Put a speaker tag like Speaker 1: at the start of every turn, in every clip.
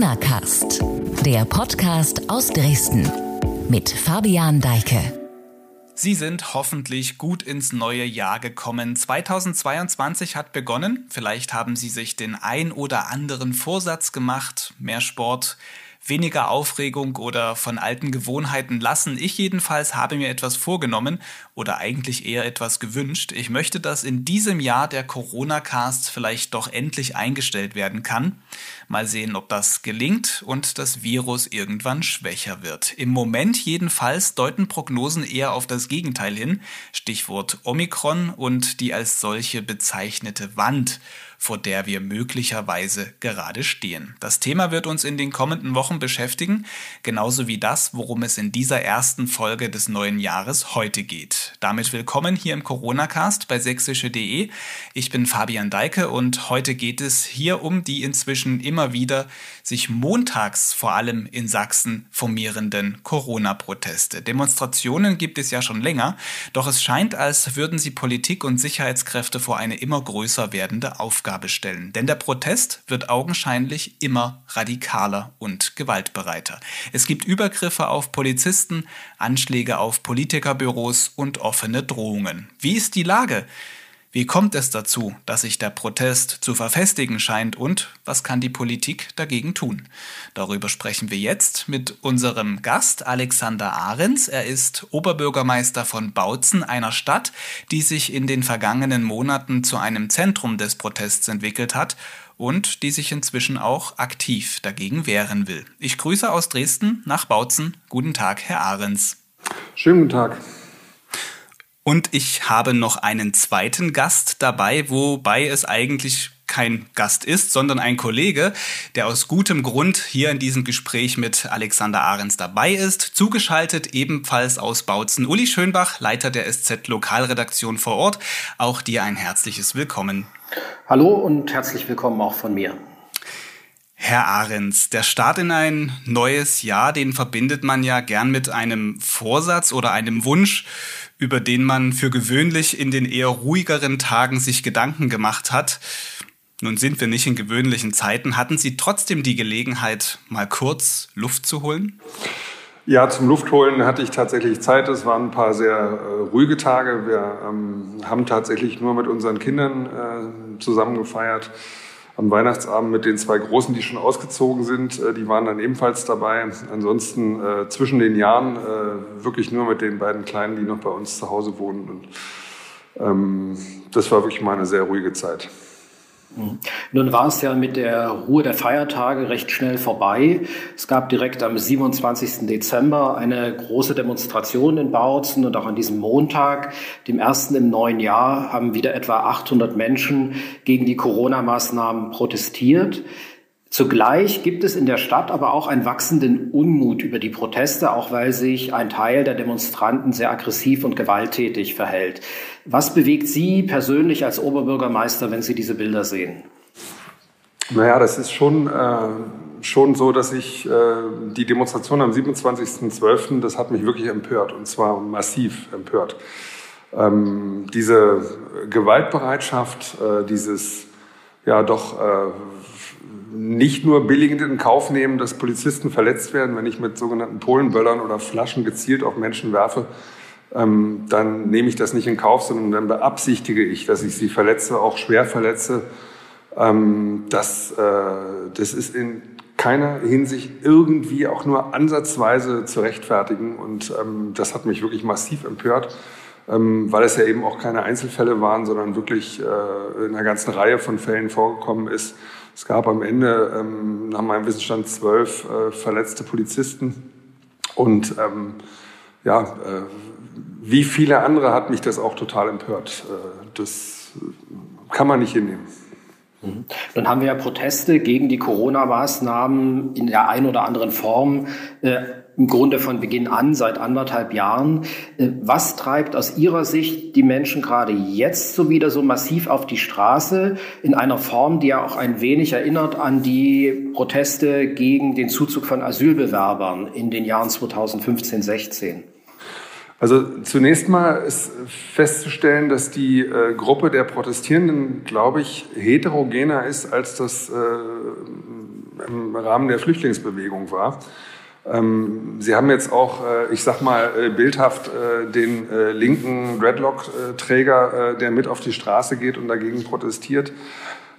Speaker 1: Corona Cast, der Podcast aus Dresden mit Fabian Deike.
Speaker 2: Sie sind hoffentlich gut ins neue Jahr gekommen. 2022 hat begonnen. Vielleicht haben Sie sich den ein oder anderen Vorsatz gemacht. Mehr Sport, weniger Aufregung oder von alten Gewohnheiten lassen. Ich jedenfalls habe mir etwas vorgenommen oder eigentlich eher etwas gewünscht. Ich möchte, dass in diesem Jahr der Corona-Cast vielleicht doch endlich eingestellt werden kann. Mal sehen, ob das gelingt und das Virus irgendwann schwächer wird. Im Moment jedenfalls deuten Prognosen eher auf das Gegenteil hin. Stichwort Omikron und die als solche bezeichnete Wand vor der wir möglicherweise gerade stehen. Das Thema wird uns in den kommenden Wochen beschäftigen, genauso wie das, worum es in dieser ersten Folge des neuen Jahres heute geht. Damit willkommen hier im Corona-Cast bei sächsische.de. Ich bin Fabian Deike und heute geht es hier um die inzwischen immer wieder sich montags vor allem in Sachsen formierenden Corona-Proteste. Demonstrationen gibt es ja schon länger, doch es scheint, als würden sie Politik und Sicherheitskräfte vor eine immer größer werdende Aufgabe stellen. Denn der Protest wird augenscheinlich immer radikaler und gewaltbereiter. Es gibt Übergriffe auf Polizisten, Anschläge auf Politikerbüros und offene Drohungen. Wie ist die Lage? Wie kommt es dazu, dass sich der Protest zu verfestigen scheint und was kann die Politik dagegen tun? Darüber sprechen wir jetzt mit unserem Gast Alexander Ahrens. Er ist Oberbürgermeister von Bautzen, einer Stadt, die sich in den vergangenen Monaten zu einem Zentrum des Protests entwickelt hat und die sich inzwischen auch aktiv dagegen wehren will. Ich grüße aus Dresden nach Bautzen. Guten Tag, Herr Ahrens.
Speaker 3: Schönen guten Tag.
Speaker 2: Und ich habe noch einen zweiten Gast dabei, wobei es eigentlich kein Gast ist, sondern ein Kollege, der aus gutem Grund hier in diesem Gespräch mit Alexander Ahrens dabei ist. Zugeschaltet ebenfalls aus Bautzen Uli Schönbach, Leiter der SZ Lokalredaktion vor Ort. Auch dir ein herzliches Willkommen.
Speaker 4: Hallo und herzlich willkommen auch von mir.
Speaker 2: Herr Ahrens, der Start in ein neues Jahr, den verbindet man ja gern mit einem Vorsatz oder einem Wunsch über den man für gewöhnlich in den eher ruhigeren Tagen sich Gedanken gemacht hat. Nun sind wir nicht in gewöhnlichen Zeiten. Hatten Sie trotzdem die Gelegenheit, mal kurz Luft zu holen?
Speaker 3: Ja, zum Luftholen hatte ich tatsächlich Zeit. Es waren ein paar sehr äh, ruhige Tage. Wir ähm, haben tatsächlich nur mit unseren Kindern äh, zusammen gefeiert am Weihnachtsabend mit den zwei Großen, die schon ausgezogen sind. Äh, die waren dann ebenfalls dabei. Ansonsten äh, zwischen den Jahren äh, wirklich nur mit den beiden Kleinen, die noch bei uns zu Hause wohnen. Und ähm, das war wirklich mal eine sehr ruhige Zeit.
Speaker 4: Mhm. Nun war es ja mit der Ruhe der Feiertage recht schnell vorbei. Es gab direkt am 27. Dezember eine große Demonstration in Bautzen und auch an diesem Montag, dem ersten im neuen Jahr, haben wieder etwa 800 Menschen gegen die Corona-Maßnahmen protestiert. Zugleich gibt es in der Stadt aber auch einen wachsenden Unmut über die Proteste, auch weil sich ein Teil der Demonstranten sehr aggressiv und gewalttätig verhält. Was bewegt Sie persönlich als Oberbürgermeister, wenn Sie diese Bilder sehen?
Speaker 3: Naja, das ist schon, äh, schon so, dass ich äh, die Demonstration am 27.12., das hat mich wirklich empört und zwar massiv empört. Ähm, diese Gewaltbereitschaft, äh, dieses ja doch äh, nicht nur billigend in Kauf nehmen, dass Polizisten verletzt werden, wenn ich mit sogenannten Polenböllern oder Flaschen gezielt auf Menschen werfe, ähm, dann nehme ich das nicht in Kauf, sondern dann beabsichtige ich, dass ich sie verletze, auch schwer verletze. Ähm, das, äh, das ist in keiner Hinsicht irgendwie auch nur ansatzweise zu rechtfertigen. Und ähm, das hat mich wirklich massiv empört, ähm, weil es ja eben auch keine Einzelfälle waren, sondern wirklich äh, in einer ganzen Reihe von Fällen vorgekommen ist. Es gab am Ende ähm, nach meinem Wissensstand zwölf äh, verletzte Polizisten. Und ähm, ja, äh, wie viele andere hat mich das auch total empört. Äh, das kann man nicht hinnehmen.
Speaker 4: Mhm. Dann haben wir ja Proteste gegen die Corona-Maßnahmen in der einen oder anderen Form äh, im Grunde von Beginn an, seit anderthalb Jahren. Äh, was treibt aus Ihrer Sicht die Menschen gerade jetzt so wieder so massiv auf die Straße in einer Form, die ja auch ein wenig erinnert an die Proteste gegen den Zuzug von Asylbewerbern in den Jahren 2015, 16?
Speaker 3: Also zunächst mal ist festzustellen, dass die äh, Gruppe der Protestierenden, glaube ich, heterogener ist, als das äh, im Rahmen der Flüchtlingsbewegung war. Ähm, Sie haben jetzt auch, äh, ich sag mal, äh, bildhaft äh, den linken Dreadlock-Träger, der mit auf die Straße geht und dagegen protestiert.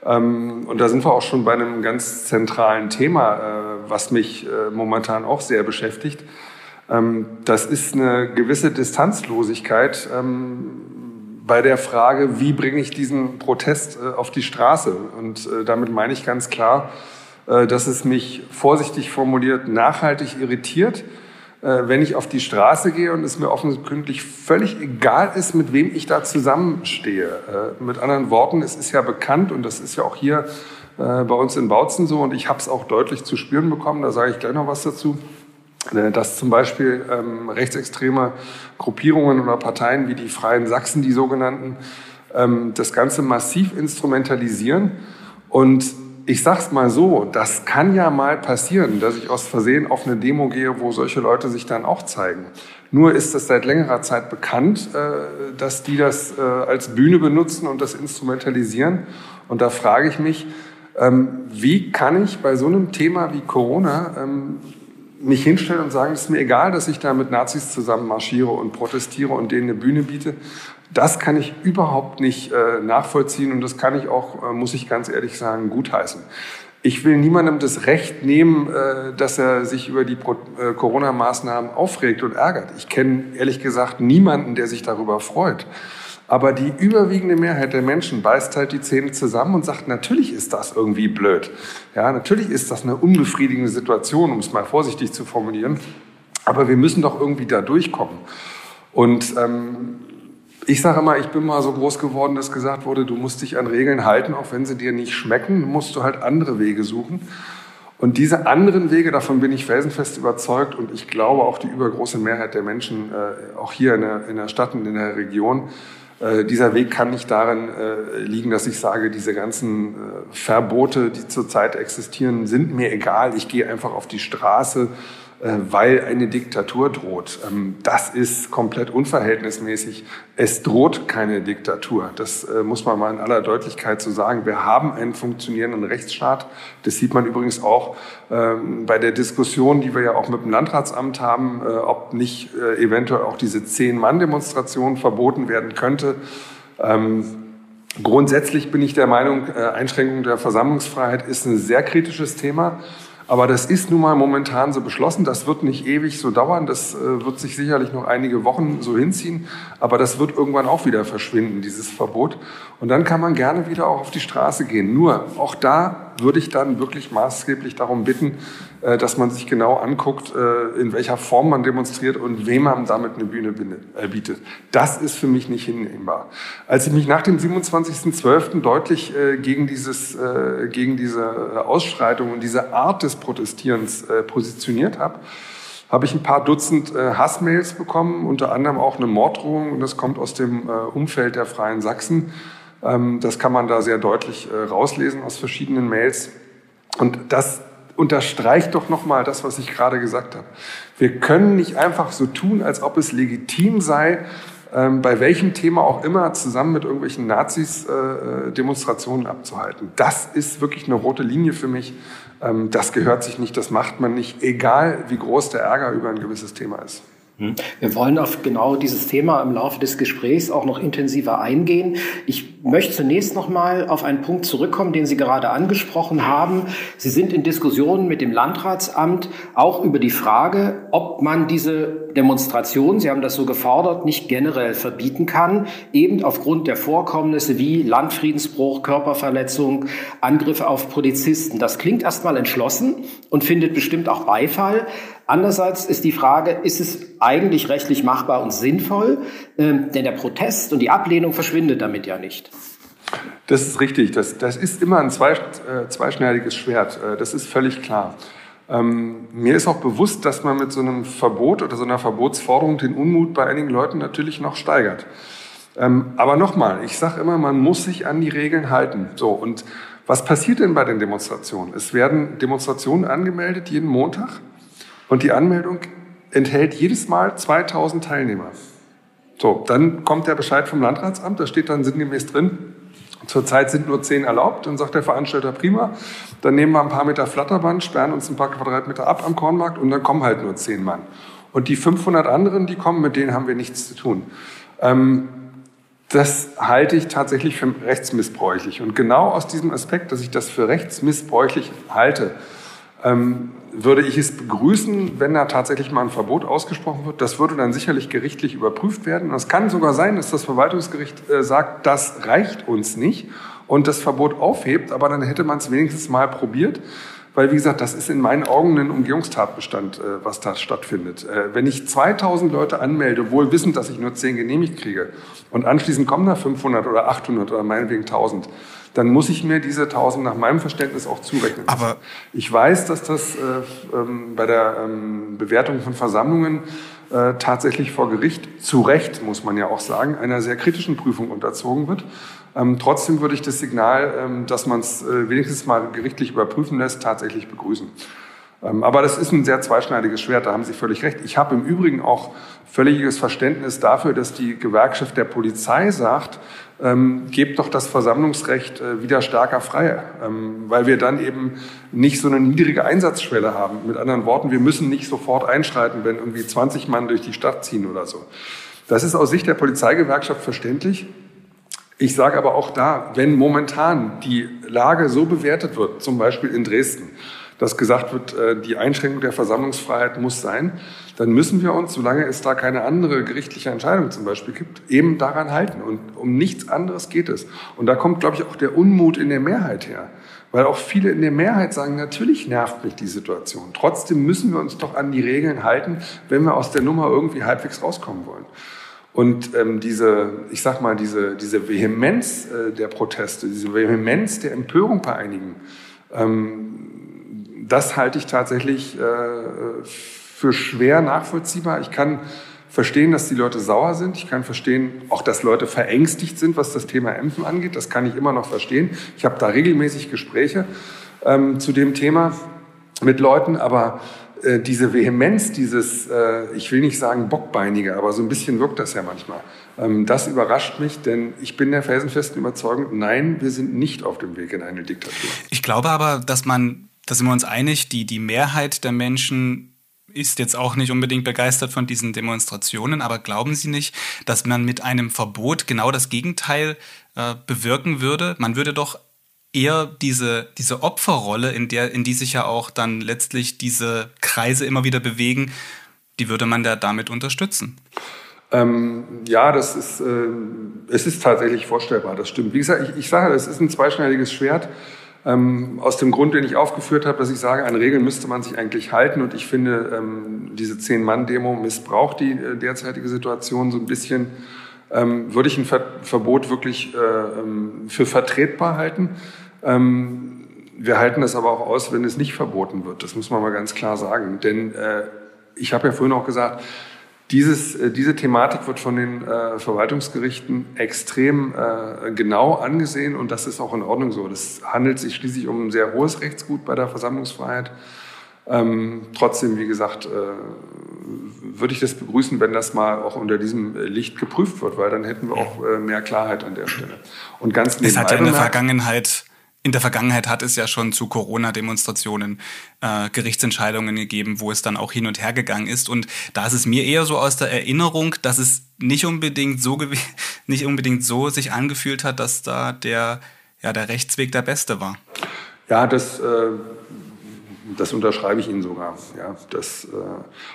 Speaker 3: Ähm, und da sind wir auch schon bei einem ganz zentralen Thema, was mich momentan auch sehr beschäftigt. Ähm, das ist eine gewisse Distanzlosigkeit bei der Frage, wie bringe ich diesen Protest auf die Straße? Und damit meine ich ganz klar, dass es mich vorsichtig formuliert nachhaltig irritiert, äh, wenn ich auf die Straße gehe und es mir offensichtlich völlig egal ist, mit wem ich da zusammenstehe. Äh, mit anderen Worten, es ist ja bekannt und das ist ja auch hier bei uns in Bautzen so und ich habe es auch deutlich zu spüren bekommen, da sage ich gleich noch was dazu, dass zum Beispiel ähm, rechtsextreme Gruppierungen oder Parteien wie die Freien Sachsen, die sogenannten, ähm, das Ganze massiv instrumentalisieren und ich sag's mal so, das kann ja mal passieren, dass ich aus Versehen auf eine Demo gehe, wo solche Leute sich dann auch zeigen. Nur ist es seit längerer Zeit bekannt, äh, dass die das äh, als Bühne benutzen und das instrumentalisieren. Und da frage ich mich, ähm, wie kann ich bei so einem Thema wie Corona ähm, mich hinstellen und sagen, es ist mir egal, dass ich da mit Nazis zusammen marschiere und protestiere und denen eine Bühne biete. Das kann ich überhaupt nicht äh, nachvollziehen und das kann ich auch, äh, muss ich ganz ehrlich sagen, gutheißen. Ich will niemandem das Recht nehmen, äh, dass er sich über die äh, Corona-Maßnahmen aufregt und ärgert. Ich kenne ehrlich gesagt niemanden, der sich darüber freut. Aber die überwiegende Mehrheit der Menschen beißt halt die Zähne zusammen und sagt, natürlich ist das irgendwie blöd. Ja, natürlich ist das eine unbefriedigende Situation, um es mal vorsichtig zu formulieren. Aber wir müssen doch irgendwie da durchkommen. Und ähm, ich sage immer, ich bin mal so groß geworden, dass gesagt wurde, du musst dich an Regeln halten, auch wenn sie dir nicht schmecken, musst du halt andere Wege suchen. Und diese anderen Wege, davon bin ich felsenfest überzeugt und ich glaube auch die übergroße Mehrheit der Menschen, äh, auch hier in der, in der Stadt und in der Region, äh, dieser Weg kann nicht darin äh, liegen, dass ich sage, diese ganzen äh, Verbote, die zurzeit existieren, sind mir egal. Ich gehe einfach auf die Straße weil eine Diktatur droht. Ähm, das ist komplett unverhältnismäßig. Es droht keine Diktatur. Das äh, muss man mal in aller Deutlichkeit so sagen. Wir haben einen funktionierenden Rechtsstaat. Das sieht man übrigens auch ähm, bei der Diskussion, die wir ja auch mit dem Landratsamt haben, äh, ob nicht eventuell auch diese Zehn-Mann-Demonstration verboten werden könnte. Ähm, grundsätzlich bin ich der Meinung, Einschränkung der Versammlungsfreiheit ist ein sehr kritisches Thema. Aber das ist nun mal momentan so beschlossen. Das wird nicht ewig so dauern. Das äh, wird sich sicherlich noch einige Wochen so hinziehen. Aber das wird irgendwann auch wieder verschwinden, dieses Verbot. Und dann kann man gerne wieder auch auf die Straße gehen. Nur auch da würde ich dann wirklich maßgeblich darum bitten, äh, dass man sich genau anguckt, äh, in welcher Form man demonstriert und wem man damit eine Bühne äh, bietet. Das ist für mich nicht hinnehmbar. Als ich mich nach dem 27.12. deutlich gegen, dieses, gegen diese Ausschreitung und diese Art des Protestierens positioniert habe, habe ich ein paar Dutzend Hassmails bekommen, unter anderem auch eine Morddrohung und das kommt aus dem Umfeld der Freien Sachsen. Ähm, das kann man da sehr deutlich rauslesen aus verschiedenen Mails. Und das unterstreicht doch nochmal das, was ich gerade gesagt habe. Wir können nicht einfach so tun, als ob es legitim sei, ähm, bei welchem Thema auch immer zusammen mit irgendwelchen Nazis äh, äh, Demonstrationen abzuhalten. Das ist wirklich eine rote Linie für mich. Ähm, das gehört sich nicht, das macht man nicht, egal wie groß der Ärger über ein gewisses Thema ist.
Speaker 4: Hm. Wir wollen auf genau dieses Thema im Laufe des Gesprächs auch noch intensiver eingehen. Ich möchte zunächst noch mal auf einen Punkt zurückkommen, den Sie gerade angesprochen haben. Sie sind in Diskussionen mit dem Landratsamt auch über die Frage, ob man diese Demonstration, Sie haben das so gefordert, nicht generell verbieten kann, eben aufgrund der Vorkommnisse wie Landfriedensbruch, Körperverletzung, Angriffe auf Polizisten. Das klingt erstmal entschlossen und findet bestimmt auch Beifall. Andererseits ist die Frage, ist es eigentlich rechtlich machbar und sinnvoll? Ähm, denn der Protest und die Ablehnung verschwindet damit ja nicht.
Speaker 3: Das ist richtig. Das, das ist immer ein zwei, äh, zweischneidiges Schwert. Äh, das ist völlig klar. Ähm, mir ist auch bewusst, dass man mit so einem Verbot oder so einer Verbotsforderung den Unmut bei einigen Leuten natürlich noch steigert. Ähm, aber nochmal, ich sage immer, man muss sich an die Regeln halten. So, und was passiert denn bei den Demonstrationen? Es werden Demonstrationen angemeldet jeden Montag. Und die Anmeldung enthält jedes Mal 2000 Teilnehmer. So, dann kommt der Bescheid vom Landratsamt, da steht dann sinngemäß drin, Zurzeit sind nur zehn erlaubt. Dann sagt der Veranstalter prima. Dann nehmen wir ein paar Meter Flatterband, sperren uns ein paar Quadratmeter ab am Kornmarkt und dann kommen halt nur zehn Mann. Und die 500 anderen, die kommen, mit denen haben wir nichts zu tun. Ähm, das halte ich tatsächlich für rechtsmissbräuchlich. Und genau aus diesem Aspekt, dass ich das für rechtsmissbräuchlich halte, ähm, würde ich es begrüßen, wenn da tatsächlich mal ein Verbot ausgesprochen wird. Das würde dann sicherlich gerichtlich überprüft werden. Und es kann sogar sein, dass das Verwaltungsgericht äh, sagt, das reicht uns nicht und das Verbot aufhebt, aber dann hätte man es wenigstens mal probiert. Weil, wie gesagt, das ist in meinen Augen ein Umgehungstatbestand, äh, was da stattfindet. Äh, wenn ich 2000 Leute anmelde, wohl wissend, dass ich nur 10 genehmigt kriege, und anschließend kommen da 500 oder 800 oder meinetwegen 1000, dann muss ich mir diese 1000 nach meinem Verständnis auch zurechnen.
Speaker 2: Aber
Speaker 3: ich weiß, dass das äh, ähm, bei der ähm, Bewertung von Versammlungen äh, tatsächlich vor Gericht, zu Recht muss man ja auch sagen, einer sehr kritischen Prüfung unterzogen wird. Ähm, trotzdem würde ich das Signal, ähm, dass man es äh, wenigstens mal gerichtlich überprüfen lässt, tatsächlich begrüßen. Ähm, aber das ist ein sehr zweischneidiges Schwert, da haben Sie völlig recht. Ich habe im Übrigen auch völliges Verständnis dafür, dass die Gewerkschaft der Polizei sagt, ähm, gebt doch das Versammlungsrecht äh, wieder stärker frei, ähm, weil wir dann eben nicht so eine niedrige Einsatzschwelle haben. Mit anderen Worten, wir müssen nicht sofort einschreiten, wenn irgendwie 20 Mann durch die Stadt ziehen oder so. Das ist aus Sicht der Polizeigewerkschaft verständlich. Ich sage aber auch da, wenn momentan die Lage so bewertet wird, zum Beispiel in Dresden, dass gesagt wird, äh, die Einschränkung der Versammlungsfreiheit muss sein, dann müssen wir uns, solange es da keine andere gerichtliche Entscheidung zum Beispiel gibt, eben daran halten. Und um nichts anderes geht es. Und da kommt, glaube ich, auch der Unmut in der Mehrheit her. Weil auch viele in der Mehrheit sagen, natürlich nervt mich die Situation. Trotzdem müssen wir uns doch an die Regeln halten, wenn wir aus der Nummer irgendwie halbwegs rauskommen wollen. Und ähm, diese, ich sag mal, diese, diese Vehemenz äh, der Proteste, diese Vehemenz der Empörung bei einigen, ähm, das halte ich tatsächlich äh, für schwer nachvollziehbar. Ich kann verstehen, dass die Leute sauer sind. Ich kann verstehen, auch dass Leute verängstigt sind, was das Thema Impfen angeht. Das kann ich immer noch verstehen. Ich habe da regelmäßig Gespräche ähm, zu dem Thema mit Leuten, aber äh, diese Vehemenz, dieses, äh, ich will nicht sagen Bockbeinige, aber so ein bisschen wirkt das ja manchmal. Ähm, das überrascht mich, denn ich bin der felsenfesten Überzeugung, nein, wir sind nicht auf dem Weg in eine Diktatur.
Speaker 2: Ich glaube aber, dass man, da sind wir uns einig, die, die Mehrheit der Menschen ist jetzt auch nicht unbedingt begeistert von diesen Demonstrationen, aber glauben Sie nicht, dass man mit einem Verbot genau das Gegenteil äh, bewirken würde? Man würde doch eher diese, diese Opferrolle, in, der, in die sich ja auch dann letztlich diese Kreise immer wieder bewegen, die würde man da damit unterstützen.
Speaker 3: Ähm, ja, das ist, äh, es ist tatsächlich vorstellbar, das stimmt. Wie gesagt, ich, ich sage, es ist ein zweischneidiges Schwert. Ähm, aus dem Grund, den ich aufgeführt habe, dass ich sage, an Regeln müsste man sich eigentlich halten. Und ich finde, ähm, diese Zehn-Mann-Demo missbraucht die äh, derzeitige Situation so ein bisschen ähm, würde ich ein Ver Verbot wirklich äh, ähm, für vertretbar halten. Ähm, wir halten das aber auch aus, wenn es nicht verboten wird. Das muss man mal ganz klar sagen. Denn äh, ich habe ja vorhin auch gesagt, dieses, äh, diese Thematik wird von den äh, Verwaltungsgerichten extrem äh, genau angesehen und das ist auch in Ordnung so. Das handelt sich schließlich um ein sehr hohes Rechtsgut bei der Versammlungsfreiheit. Ähm, trotzdem, wie gesagt, äh, würde ich das begrüßen, wenn das mal auch unter diesem Licht geprüft wird, weil dann hätten wir auch äh, mehr Klarheit an der Stelle.
Speaker 2: Und ganz es hat ja in der Vergangenheit in der Vergangenheit hat es ja schon zu Corona-Demonstrationen äh, Gerichtsentscheidungen gegeben, wo es dann auch hin und her gegangen ist. Und da ist es mir eher so aus der Erinnerung, dass es nicht unbedingt so nicht unbedingt so sich angefühlt hat, dass da der ja der Rechtsweg der beste war.
Speaker 3: Ja, das äh, das unterschreibe ich Ihnen sogar. Ja, das, äh,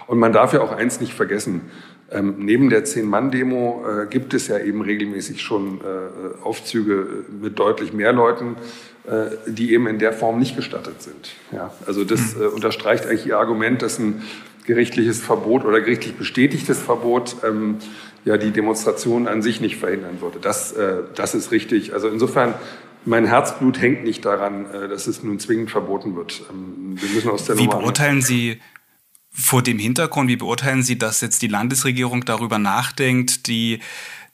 Speaker 3: und man darf ja auch eins nicht vergessen. Ähm, neben der Zehn-Mann-Demo äh, gibt es ja eben regelmäßig schon äh, Aufzüge mit deutlich mehr Leuten, äh, die eben in der Form nicht gestattet sind. Ja, also das äh, unterstreicht eigentlich Ihr Argument, dass ein gerichtliches Verbot oder gerichtlich bestätigtes Verbot ähm, ja die Demonstration an sich nicht verhindern würde. Das, äh, das ist richtig. Also insofern mein Herzblut hängt nicht daran, äh, dass es nun zwingend verboten wird. Ähm,
Speaker 2: wir müssen aus der Wie Nummer beurteilen Sie vor dem Hintergrund, wie beurteilen Sie, dass jetzt die Landesregierung darüber nachdenkt, die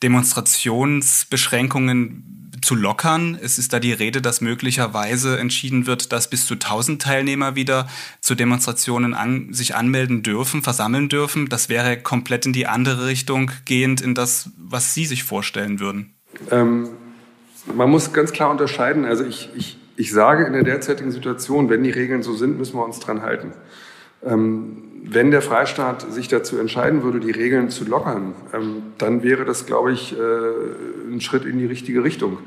Speaker 2: Demonstrationsbeschränkungen zu lockern? Es ist da die Rede, dass möglicherweise entschieden wird, dass bis zu 1000 Teilnehmer wieder zu Demonstrationen an, sich anmelden dürfen, versammeln dürfen. Das wäre komplett in die andere Richtung gehend, in das, was Sie sich vorstellen würden.
Speaker 3: Ähm Man muss ganz klar unterscheiden. Also ich, ich, ich sage in der derzeitigen Situation, wenn die Regeln so sind, müssen wir uns dran halten. Ähm, wenn der Freistaat sich dazu entscheiden würde, die Regeln zu lockern, ähm, dann wäre das, glaube ich, äh, ein Schritt in die richtige Richtung.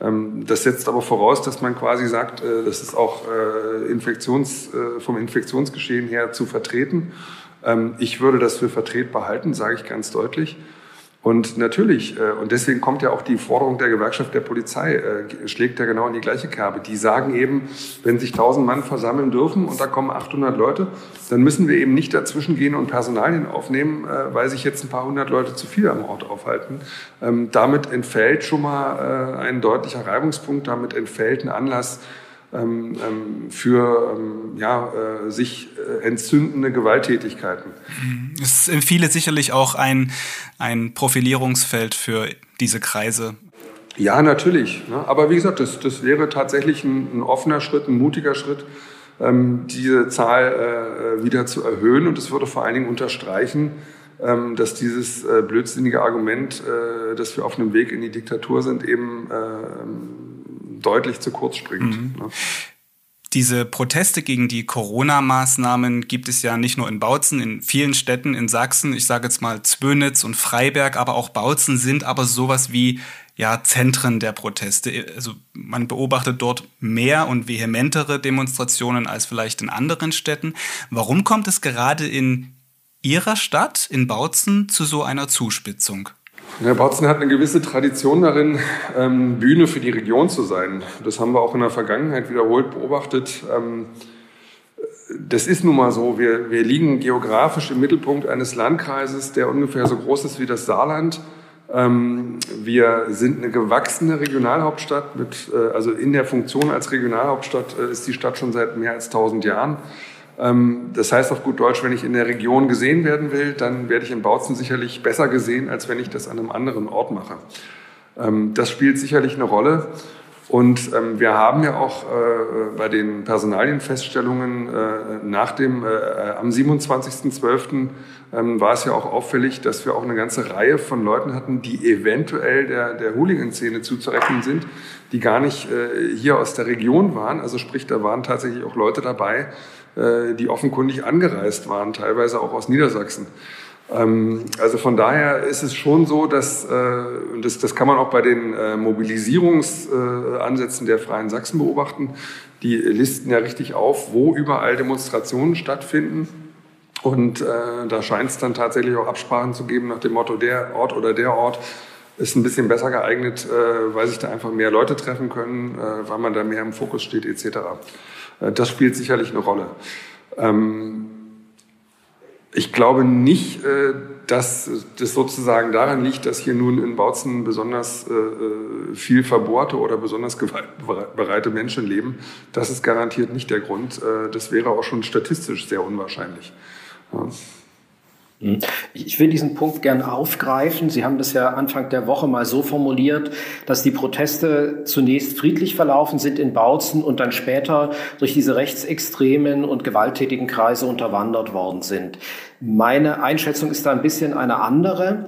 Speaker 3: Ähm, das setzt aber voraus, dass man quasi sagt, äh, das ist auch äh, Infektions, vom Infektionsgeschehen her zu vertreten. Ähm, ich würde das für vertretbar halten, sage ich ganz deutlich. Und natürlich, äh, und deswegen kommt ja auch die Forderung der Gewerkschaft der Polizei, äh, schlägt ja genau in die gleiche Kerbe. Die sagen eben, wenn sich 1000 Mann versammeln dürfen und da kommen 800 Leute, dann müssen wir eben nicht dazwischen gehen und Personalien aufnehmen, äh, weil sich jetzt ein paar hundert Leute zu viel am Ort aufhalten. Ähm, damit entfällt schon mal ein deutlicher Reibungspunkt, damit entfällt ein Anlass, ähm, ähm, für ähm, ja, äh, sich äh, entzündende Gewalttätigkeiten.
Speaker 2: Es ist viele sicherlich auch ein, ein Profilierungsfeld für diese Kreise.
Speaker 3: Ja, natürlich. Ne? Aber wie gesagt, das, das wäre tatsächlich ein, ein offener Schritt, ein mutiger Schritt, ähm, diese Zahl äh, wieder zu erhöhen. Und es würde vor allen Dingen unterstreichen, ähm, dass dieses äh, blödsinnige Argument, äh, dass wir auf einem Weg in die Diktatur sind, eben äh, deutlich zu kurz springt. Mhm. Ne?
Speaker 2: Diese Proteste gegen die Corona-Maßnahmen gibt es ja nicht nur in Bautzen, in vielen Städten in Sachsen. Ich sage jetzt mal Zwönitz und Freiberg, aber auch Bautzen sind aber sowas wie ja Zentren der Proteste. Also man beobachtet dort mehr und vehementere Demonstrationen als vielleicht in anderen Städten. Warum kommt es gerade in Ihrer Stadt, in Bautzen, zu so einer Zuspitzung?
Speaker 3: Ja, Bautzen hat eine gewisse Tradition darin, ähm, Bühne für die Region zu sein. Das haben wir auch in der Vergangenheit wiederholt beobachtet. Ähm, das ist nun mal so. Wir, wir liegen geografisch im Mittelpunkt eines Landkreises, der ungefähr so groß ist wie das Saarland. Ähm, wir sind eine gewachsene Regionalhauptstadt mit, äh, also in der Funktion als Regionalhauptstadt äh, ist die Stadt schon seit mehr als 1000 Jahren. Ähm, das heißt auf gut Deutsch, wenn ich in der Region gesehen werden will, dann werde ich in Bautzen sicherlich besser gesehen, als wenn ich das an einem anderen Ort mache. Ähm, das spielt sicherlich eine Rolle. Und ähm, wir haben ja auch äh, bei den Personalienfeststellungen äh, nach dem, äh, am 27.12. Ähm, war es ja auch auffällig, dass wir auch eine ganze Reihe von Leuten hatten, die eventuell der, der Hooligan-Szene zuzurechnen sind, die gar nicht hier aus der Region waren. Also sprich, da waren tatsächlich auch Leute dabei, die offenkundig angereist waren, teilweise auch aus Niedersachsen. Ähm, also von daher ist es schon so, dass, äh, das, das kann man auch bei den äh, Mobilisierungsansätzen der Freien Sachsen beobachten, die listen ja richtig auf, wo überall Demonstrationen stattfinden. Und äh, da scheint es dann tatsächlich auch Absprachen zu geben nach dem Motto, der Ort oder der Ort ist ein bisschen besser geeignet, äh, weil sich da einfach mehr Leute treffen können, äh, weil man da mehr im Fokus steht etc. Äh, das spielt sicherlich eine Rolle. Ähm, ich glaube nicht, äh, dass das sozusagen daran liegt, dass hier nun in Bautzen besonders äh, viel verbohrte oder besonders gewaltbereite Menschen leben. Das ist garantiert nicht der Grund. Das wäre auch schon statistisch sehr unwahrscheinlich.
Speaker 4: Hm. Ich will diesen Punkt gern aufgreifen. Sie haben das ja Anfang der Woche mal so formuliert, dass die Proteste zunächst friedlich verlaufen sind in Bautzen und dann später durch diese rechtsextremen und gewalttätigen Kreise unterwandert worden sind. Meine Einschätzung ist da ein bisschen eine andere.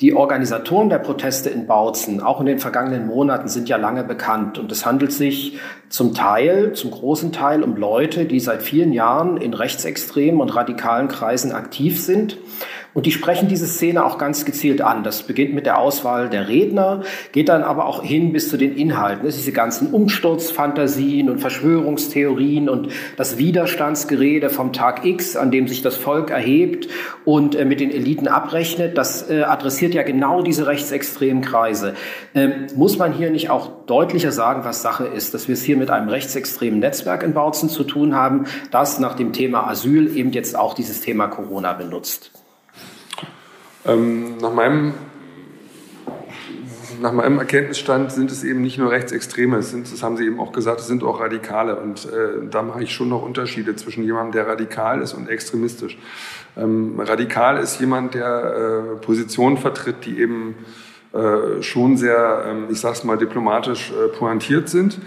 Speaker 4: Die Organisatoren der Proteste in Bautzen, auch in den vergangenen Monaten, sind ja lange bekannt. Und es handelt sich zum Teil, zum großen Teil um Leute, die seit vielen Jahren in rechtsextremen und radikalen Kreisen aktiv sind und die sprechen diese Szene auch ganz gezielt an. Das beginnt mit der Auswahl der Redner, geht dann aber auch hin bis zu den Inhalten. Diese ganzen Umsturzfantasien und Verschwörungstheorien und das Widerstandsgerede vom Tag X, an dem sich das Volk erhebt und äh, mit den Eliten abrechnet. Das äh, adressiert ja genau diese rechtsextremen Kreise. Ähm, muss man hier nicht auch deutlicher sagen, was Sache ist, dass wir es hier mit einem rechtsextremen Netzwerk in Bautzen zu tun haben, das nach dem Thema Asyl eben jetzt auch dieses Thema Corona benutzt?
Speaker 3: Ähm, nach, meinem, nach meinem Erkenntnisstand sind es eben nicht nur Rechtsextreme, es sind, das haben Sie eben auch gesagt, es sind auch Radikale. Und äh, da mache ich schon noch Unterschiede zwischen jemandem, der radikal ist und extremistisch. Ähm, radikal ist jemand, der äh, Positionen vertritt, die eben äh, schon sehr, ähm, ich sag's mal, diplomatisch äh, pointiert sind.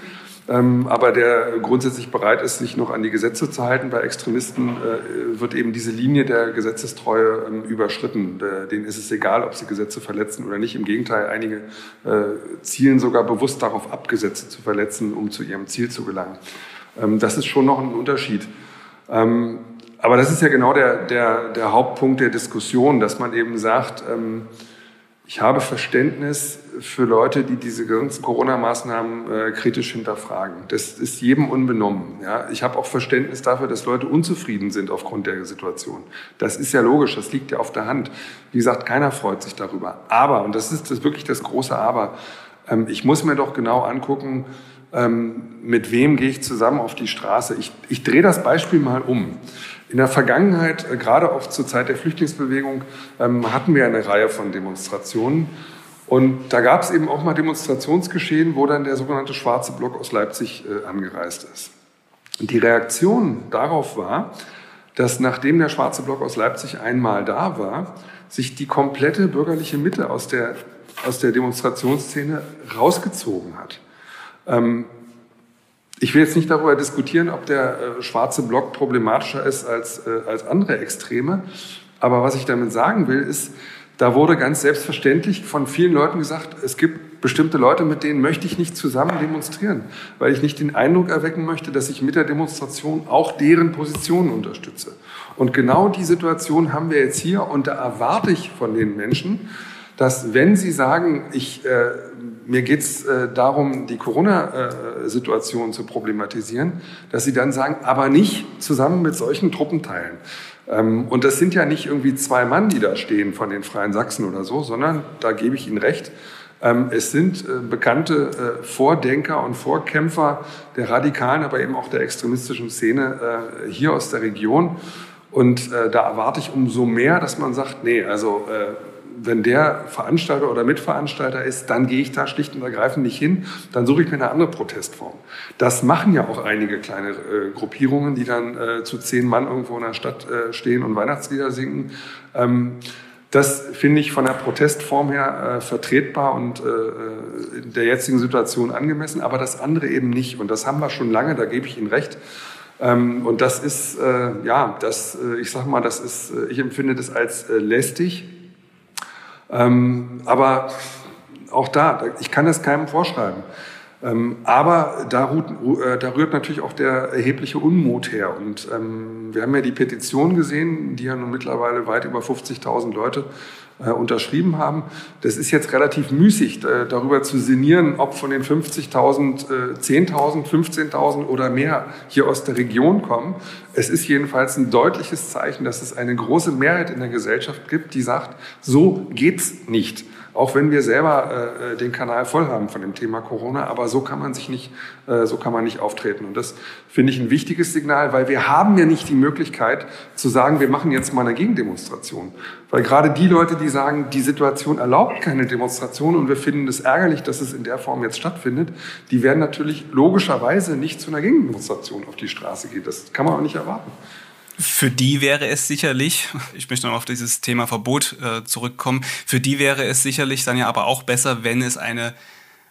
Speaker 3: Ähm, aber der grundsätzlich bereit ist, sich noch an die Gesetze zu halten. Bei Extremisten äh, wird eben diese Linie der Gesetzestreue ähm, überschritten. Denen ist es egal, ob sie Gesetze verletzen oder nicht. Im Gegenteil, einige äh, zielen sogar bewusst darauf ab, Gesetze zu verletzen, um zu ihrem Ziel zu gelangen. Ähm, das ist schon noch ein Unterschied. Aber das ist ja genau der, der, der Hauptpunkt der Diskussion, dass man eben sagt, ich habe Verständnis für Leute, die diese ganzen Corona-Maßnahmen äh, kritisch hinterfragen. Das ist jedem unbenommen. Ja? Ich habe auch Verständnis dafür, dass Leute unzufrieden sind aufgrund der Situation. Das ist ja logisch, das liegt ja auf der Hand. Wie gesagt, keiner freut sich darüber. Aber, und das ist das wirklich das große Aber, ähm, ich muss mir doch genau angucken, ähm, mit wem gehe ich zusammen auf die Straße. Ich, ich drehe das Beispiel mal um. In der Vergangenheit, äh, gerade auch zur Zeit der Flüchtlingsbewegung, ähm, hatten wir eine Reihe von Demonstrationen. Und da gab es eben auch mal Demonstrationsgeschehen, wo dann der sogenannte Schwarze Block aus Leipzig äh, angereist ist. Und die Reaktion darauf war, dass nachdem der Schwarze Block aus Leipzig einmal da war, sich die komplette bürgerliche Mitte aus der, aus der Demonstrationsszene rausgezogen hat. Ähm, ich will jetzt nicht darüber diskutieren, ob der äh, schwarze Block problematischer ist als, äh, als andere Extreme. Aber was ich damit sagen will, ist, da wurde ganz selbstverständlich von vielen Leuten gesagt, es gibt bestimmte Leute, mit denen möchte ich nicht zusammen demonstrieren, weil ich nicht den Eindruck erwecken möchte, dass ich mit der Demonstration auch deren Positionen unterstütze. Und genau die Situation haben wir jetzt hier und da erwarte ich von den Menschen, dass wenn sie sagen, ich, äh, mir geht es äh, darum, die Corona-Situation zu problematisieren, dass sie dann sagen, aber nicht zusammen mit solchen Truppenteilen. Ähm, und das sind ja nicht irgendwie zwei Mann, die da stehen von den Freien Sachsen oder so, sondern da gebe ich Ihnen recht. Ähm, es sind äh, bekannte äh, Vordenker und Vorkämpfer der radikalen, aber eben auch der extremistischen Szene äh, hier aus der Region. Und äh, da erwarte ich umso mehr, dass man sagt, nee, also äh, wenn der Veranstalter oder Mitveranstalter ist, dann gehe ich da schlicht und ergreifend nicht hin, dann suche ich mir eine andere Protestform. Das machen ja auch einige kleine äh, Gruppierungen, die dann äh, zu zehn Mann irgendwo in der Stadt äh, stehen und Weihnachtslieder singen. Ähm, das finde ich von der Protestform her äh, vertretbar und äh, in der jetzigen Situation angemessen, aber das andere eben nicht. Und das haben wir schon lange, da gebe ich Ihnen recht. Ähm, und das ist, äh, ja, das, äh, ich sag mal, das ist, äh, ich empfinde das als äh, lästig ähm, aber auch da, ich kann es keinem vorschreiben. Ähm, aber da, ruht, äh, da, rührt natürlich auch der erhebliche Unmut her. Und ähm, wir haben ja die Petition gesehen, die ja nun mittlerweile weit über 50.000 Leute äh, unterschrieben haben. Das ist jetzt relativ müßig, äh, darüber zu sinnieren, ob von den 50.000 äh, 10.000, 15.000 oder mehr hier aus der Region kommen. Es ist jedenfalls ein deutliches Zeichen, dass es eine große Mehrheit in der Gesellschaft gibt, die sagt, so geht's nicht auch wenn wir selber äh, den Kanal voll haben von dem Thema Corona, aber so kann man sich nicht, äh, so kann man nicht auftreten. Und das finde ich ein wichtiges Signal, weil wir haben ja nicht die Möglichkeit zu sagen, wir machen jetzt mal eine Gegendemonstration. Weil gerade die Leute, die sagen, die Situation erlaubt keine Demonstration und wir finden es ärgerlich, dass es in der Form jetzt stattfindet, die werden natürlich logischerweise nicht zu einer Gegendemonstration auf die Straße gehen. Das kann man auch nicht erwarten.
Speaker 2: Für die wäre es sicherlich, ich möchte noch auf dieses Thema Verbot äh, zurückkommen, für die wäre es sicherlich dann ja aber auch besser, wenn es eine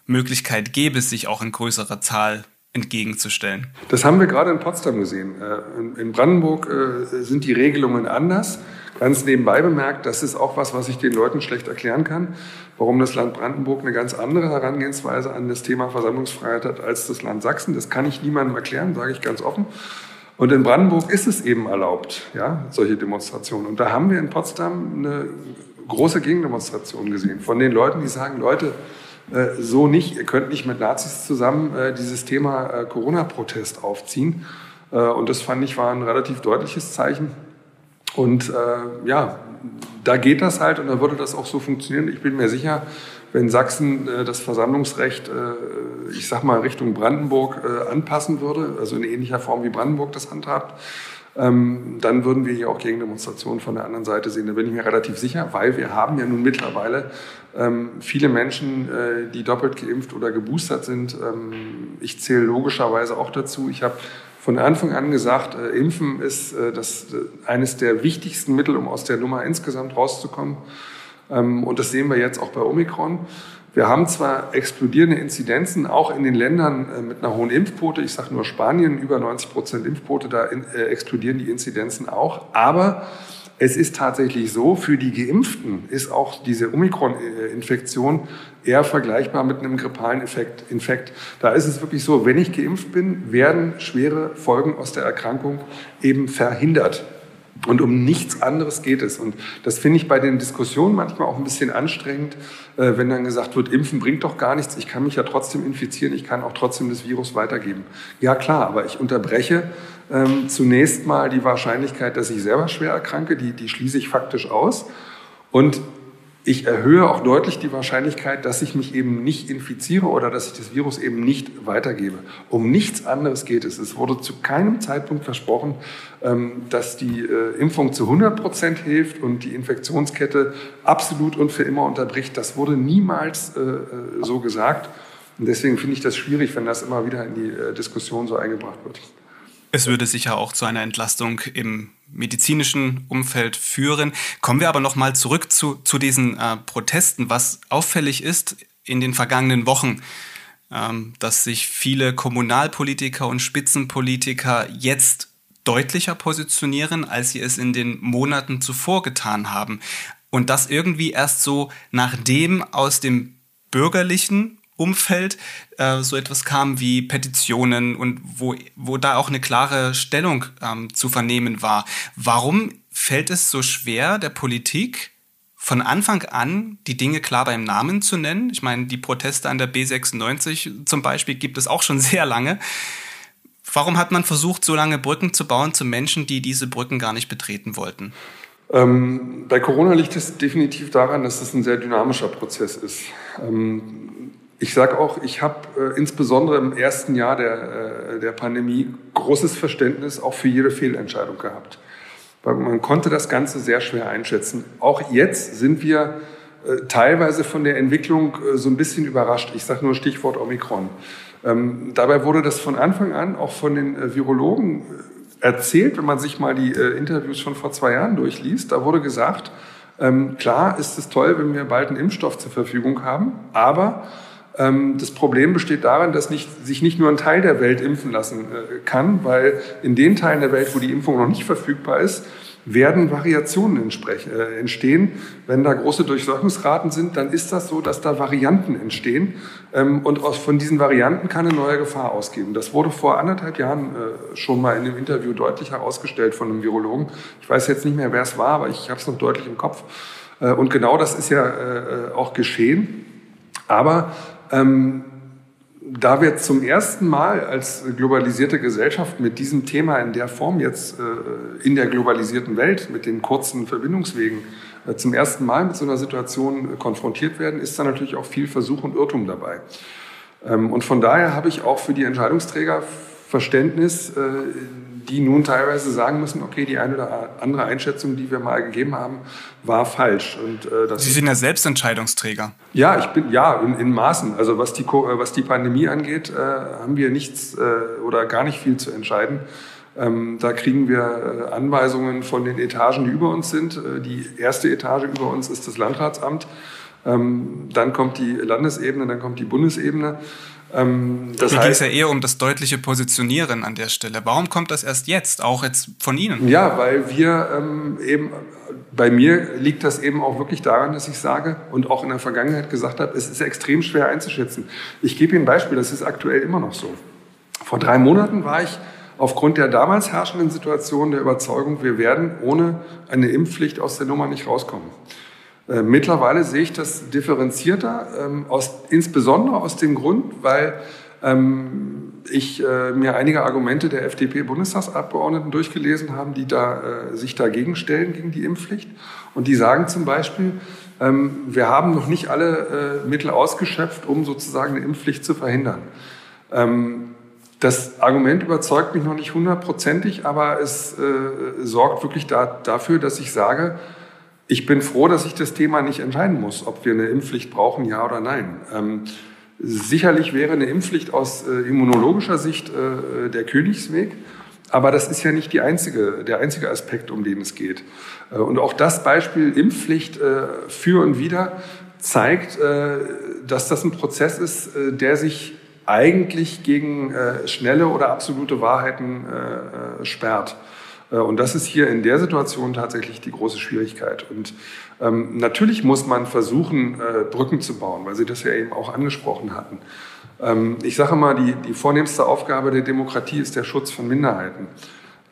Speaker 2: Möglichkeit gäbe, sich auch in größerer Zahl entgegenzustellen.
Speaker 3: Das haben wir gerade in Potsdam gesehen. Äh, in Brandenburg äh, sind die Regelungen anders. Ganz nebenbei bemerkt, das ist auch was, was ich den Leuten schlecht erklären kann, warum das Land Brandenburg eine ganz andere Herangehensweise an das Thema Versammlungsfreiheit hat als das Land Sachsen. Das kann ich niemandem erklären, sage ich ganz offen. Und in Brandenburg ist es eben erlaubt, ja, solche Demonstrationen. Und da haben wir in Potsdam eine große Gegendemonstration gesehen von den Leuten, die sagen, Leute, äh, so nicht, ihr könnt nicht mit Nazis zusammen äh, dieses Thema äh, Corona-Protest aufziehen. Und das fand ich war ein relativ deutliches Zeichen. Und ja, da geht das halt und da würde das auch so funktionieren. Ich bin mir sicher, wenn Sachsen äh, das Versammlungsrecht, äh, ich sag mal, Richtung Brandenburg äh, anpassen würde, also in ähnlicher Form wie Brandenburg das handhabt, ähm, dann würden wir hier auch Gegendemonstrationen von der anderen Seite sehen. Da bin ich mir relativ sicher, weil wir haben ja nun mittlerweile ähm, viele Menschen, äh, die doppelt geimpft oder geboostert sind. Ähm, ich zähle logischerweise auch dazu. Ich habe von Anfang an gesagt, äh, Impfen ist äh, das, äh, eines der wichtigsten Mittel, um aus der Nummer insgesamt rauszukommen. Ähm, und das sehen wir jetzt auch bei Omikron. Wir haben zwar explodierende Inzidenzen, auch in den Ländern äh, mit einer hohen Impfquote, ich sage nur Spanien, über 90 Prozent Impfquote, da äh, explodieren die Inzidenzen auch, aber es ist tatsächlich so, für die Geimpften ist auch diese Omikron-Infektion eher vergleichbar mit einem grippalen Effekt, Infekt. Da ist es wirklich so, wenn ich geimpft bin, werden schwere Folgen aus der Erkrankung eben verhindert. Und um nichts anderes geht es. Und das finde ich bei den Diskussionen manchmal auch ein bisschen anstrengend, äh, wenn dann gesagt wird, Impfen bringt doch gar nichts, ich kann mich ja trotzdem infizieren, ich kann auch trotzdem das Virus weitergeben. Ja klar, aber ich unterbreche ähm, zunächst mal die Wahrscheinlichkeit, dass ich selber schwer erkranke, die, die schließe ich faktisch aus. Und ich erhöhe auch deutlich die Wahrscheinlichkeit, dass ich mich eben nicht infiziere oder dass ich das Virus eben nicht weitergebe. Um nichts anderes geht es. Es wurde zu keinem Zeitpunkt versprochen, ähm, dass die äh, Impfung zu 100 Prozent hilft und die Infektionskette absolut und für immer unterbricht. Das wurde niemals äh, äh, so gesagt. Und deswegen finde ich das schwierig, wenn das immer wieder in die Diskussion so eingebracht wird.
Speaker 2: Es würde sicher auch zu einer Entlastung im medizinischen Umfeld führen. Kommen wir aber noch mal zurück zu, zu diesen äh, Protesten. Was auffällig ist in den vergangenen Wochen, ähm, dass sich viele Kommunalpolitiker und Spitzenpolitiker jetzt deutlicher positionieren, als sie es in den Monaten zuvor getan haben. Und das irgendwie erst so, nachdem aus dem bürgerlichen Umfeld äh, so etwas kam wie Petitionen und wo, wo da auch eine klare Stellung ähm, zu vernehmen war. Warum fällt es so schwer, der Politik von Anfang an die Dinge klar beim Namen zu nennen? Ich meine, die Proteste an der B96 zum Beispiel gibt es auch schon sehr lange. Warum hat man versucht, so lange Brücken zu bauen zu Menschen, die diese Brücken gar nicht betreten wollten?
Speaker 3: Ähm, bei Corona liegt es definitiv daran, dass es ein sehr dynamischer Prozess ist. Ähm, ich sage auch, ich habe äh, insbesondere im ersten Jahr der, äh, der Pandemie großes Verständnis auch für jede Fehlentscheidung gehabt. Weil man konnte das Ganze sehr schwer einschätzen. Auch jetzt sind wir äh, teilweise von der Entwicklung äh, so ein bisschen überrascht. Ich sage nur Stichwort Omikron. Ähm, dabei wurde das von Anfang an auch von den äh, Virologen äh, erzählt, wenn man sich mal die Interviews von vor zwei Jahren durchliest. Da wurde gesagt, ähm, klar ist es toll, wenn wir bald einen Impfstoff zur Verfügung haben, aber das Problem besteht darin, dass nicht, sich nicht nur ein Teil der Welt impfen lassen äh, kann, weil in den Teilen der Welt, wo die Impfung noch nicht verfügbar ist, werden Variationen äh, entstehen. Wenn da große Durchseuchungsraten sind, dann ist das so, dass da Varianten entstehen. Ähm, und von diesen Varianten kann eine neue Gefahr ausgehen. Das wurde vor anderthalb Jahren äh, schon mal in einem Interview deutlich herausgestellt von einem Virologen. Ich weiß jetzt nicht mehr, wer es war, aber ich habe es noch deutlich im Kopf. Und genau das ist ja auch geschehen. Aber ähm, da wir zum ersten Mal als globalisierte Gesellschaft mit diesem Thema in der Form jetzt äh, in der globalisierten Welt mit den kurzen Verbindungswegen äh, zum ersten Mal mit so einer Situation äh, konfrontiert werden, ist da natürlich auch viel Versuch und Irrtum dabei. Ähm, und von daher habe ich auch für die Entscheidungsträger Verständnis, äh, die nun teilweise sagen müssen, okay, die eine oder andere Einschätzung, die wir mal gegeben haben, war falsch. Und,
Speaker 2: äh, das Sie sind ja selbst Entscheidungsträger.
Speaker 3: Ja, ich bin ja in, in Maßen. Also was die, was die Pandemie angeht, äh, haben wir nichts äh, oder gar nicht viel zu entscheiden. Ähm, da kriegen wir äh, Anweisungen von den Etagen, die über uns sind. Äh, die erste Etage über uns ist das Landratsamt. Ähm, dann kommt die Landesebene, dann kommt die Bundesebene.
Speaker 2: Ähm, das Mir geht es ja eher um das deutliche Positionieren an der Stelle. Warum kommt das erst jetzt, auch jetzt von Ihnen?
Speaker 3: Ja, weil wir ähm, eben, bei mir liegt das eben auch wirklich daran, dass ich sage und auch in der Vergangenheit gesagt habe, es ist extrem schwer einzuschätzen. Ich gebe Ihnen ein Beispiel, das ist aktuell immer noch so. Vor drei Monaten war ich aufgrund der damals herrschenden Situation der Überzeugung, wir werden ohne eine Impfpflicht aus der Nummer nicht rauskommen. Äh, mittlerweile sehe ich das differenzierter, ähm, aus, insbesondere aus dem Grund, weil ähm, ich äh, mir einige Argumente der FDP-Bundestagsabgeordneten durchgelesen habe, die da, äh, sich dagegen stellen, gegen die Impfpflicht. Und die sagen zum Beispiel, ähm, wir haben noch nicht alle äh, Mittel ausgeschöpft, um sozusagen eine Impfpflicht zu verhindern. Ähm, das Argument überzeugt mich noch nicht hundertprozentig, aber es äh, sorgt wirklich da, dafür, dass ich sage, ich bin froh, dass ich das Thema nicht entscheiden muss, ob wir eine Impfpflicht brauchen, ja oder nein. Ähm, sicherlich wäre eine Impfpflicht aus äh, immunologischer Sicht äh, der Königsweg, aber das ist ja nicht die einzige, der einzige Aspekt, um den es geht. Äh, und auch das Beispiel Impfpflicht äh, für und wieder zeigt, äh, dass das ein Prozess ist, äh, der sich eigentlich gegen schnelle oder absolute Wahrheiten sperrt. Und das ist hier in der Situation tatsächlich die große Schwierigkeit. Und ähm, natürlich muss man versuchen, Brücken zu bauen, weil Sie das ja eben auch angesprochen hatten. Ähm, ich sage mal, die, die vornehmste Aufgabe der Demokratie ist der Schutz von Minderheiten.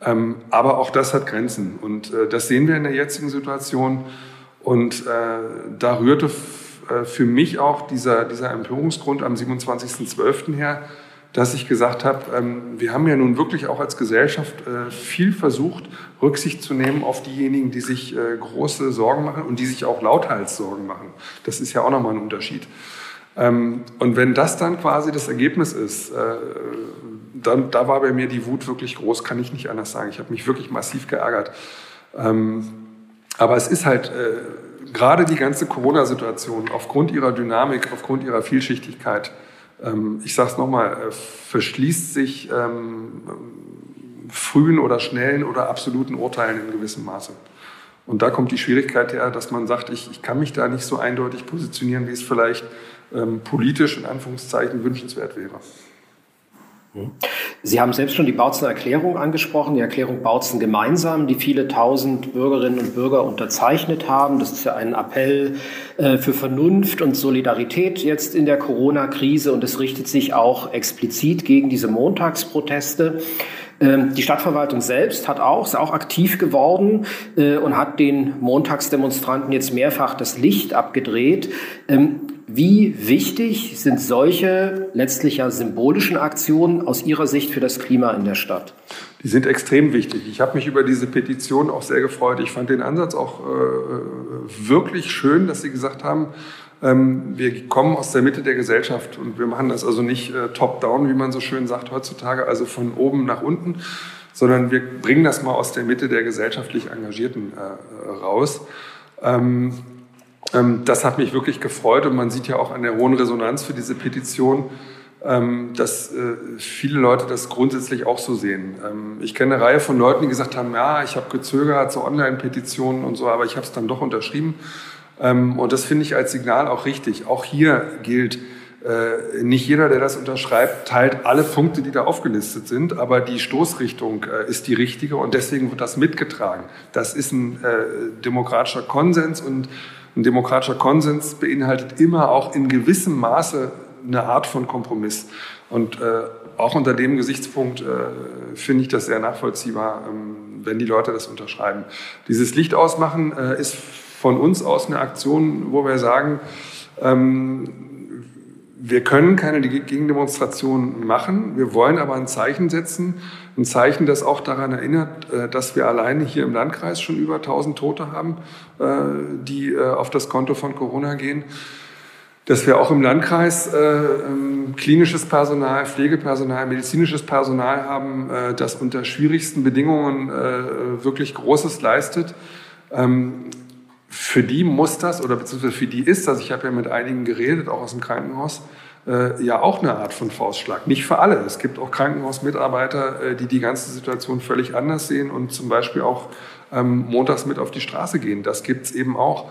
Speaker 3: Ähm, aber auch das hat Grenzen. Und das sehen wir in der jetzigen Situation. Und da rührte äh, für mich auch dieser, dieser Empörungsgrund am 27.12. her, dass ich gesagt habe, ähm, wir haben ja nun wirklich auch als Gesellschaft äh, viel versucht, Rücksicht zu nehmen auf diejenigen, die sich äh, große Sorgen machen und die sich auch lauthals Sorgen machen. Das ist ja auch nochmal ein Unterschied. Ähm, und wenn das dann quasi das Ergebnis ist, dann, da war bei mir die Wut wirklich groß, kann ich nicht anders sagen. Ich habe mich wirklich massiv geärgert. Ähm, aber es ist halt gerade die ganze Corona-Situation aufgrund ihrer Dynamik, aufgrund ihrer Vielschichtigkeit, ähm, ich sage es nochmal, äh, verschließt sich ähm, frühen oder schnellen oder absoluten Urteilen in gewissem Maße. Und da kommt die Schwierigkeit her, dass man sagt, ich, ich kann mich da nicht so eindeutig positionieren, wie es vielleicht ähm, politisch in Anführungszeichen wünschenswert wäre.
Speaker 4: Sie haben selbst schon die Bautzener Erklärung angesprochen, die Erklärung Bautzen gemeinsam, die viele tausend Bürgerinnen und Bürger unterzeichnet haben. Das ist ja ein Appell äh, für Vernunft und Solidarität jetzt in der Corona-Krise und es richtet sich auch explizit gegen diese Montagsproteste. Ähm, die Stadtverwaltung selbst hat auch, ist auch aktiv geworden äh, und hat den Montagsdemonstranten jetzt mehrfach das Licht abgedreht. Ähm, wie wichtig sind solche letztlich ja symbolischen Aktionen aus Ihrer Sicht für das Klima in der Stadt?
Speaker 3: Die sind extrem wichtig. Ich habe mich über diese Petition auch sehr gefreut. Ich fand den Ansatz auch äh, wirklich schön, dass Sie gesagt haben, ähm, wir kommen aus der Mitte der Gesellschaft und wir machen das also nicht äh, top-down, wie man so schön sagt heutzutage, also von oben nach unten, sondern wir bringen das mal aus der Mitte der gesellschaftlich Engagierten äh, raus. Ähm, das hat mich wirklich gefreut und man sieht ja auch an der hohen Resonanz für diese Petition, ähm, dass äh, viele Leute das grundsätzlich auch so sehen. Ähm, ich kenne eine Reihe von Leuten, die gesagt haben, ja, ich habe gezögert, so Online-Petitionen und so, aber ich habe es dann doch unterschrieben. Und das finde ich als Signal auch richtig. Auch hier gilt, äh, nicht jeder, der das unterschreibt, teilt alle Punkte, die da aufgelistet sind, aber die Stoßrichtung äh, ist die richtige und deswegen wird das mitgetragen. Das ist ein demokratischer Konsens und ein demokratischer Konsens beinhaltet immer auch in gewissem Maße eine Art von Kompromiss. Und äh, auch unter dem Gesichtspunkt äh, finde ich das sehr nachvollziehbar, ähm, wenn die Leute das unterschreiben. Dieses Licht ausmachen äh, ist von uns aus eine Aktion, wo wir sagen, ähm, wir können keine Gegendemonstration machen, wir wollen aber ein Zeichen setzen, ein Zeichen, das auch daran erinnert, äh, dass wir alleine hier im Landkreis schon über 1000 Tote haben, äh, die äh, auf das Konto von Corona gehen, dass wir auch im Landkreis ähm, klinisches Personal, Pflegepersonal, medizinisches Personal haben, das unter schwierigsten Bedingungen wirklich Großes leistet. Für die muss das, oder beziehungsweise für die ist das, ich habe ja mit einigen geredet, auch aus dem Krankenhaus, äh, ja auch eine Art von Faustschlag. Nicht für alle. Es gibt auch Krankenhausmitarbeiter, äh, die die ganze Situation völlig anders sehen und zum Beispiel auch ähm, montags mit auf die Straße gehen. Das gibt's eben auch.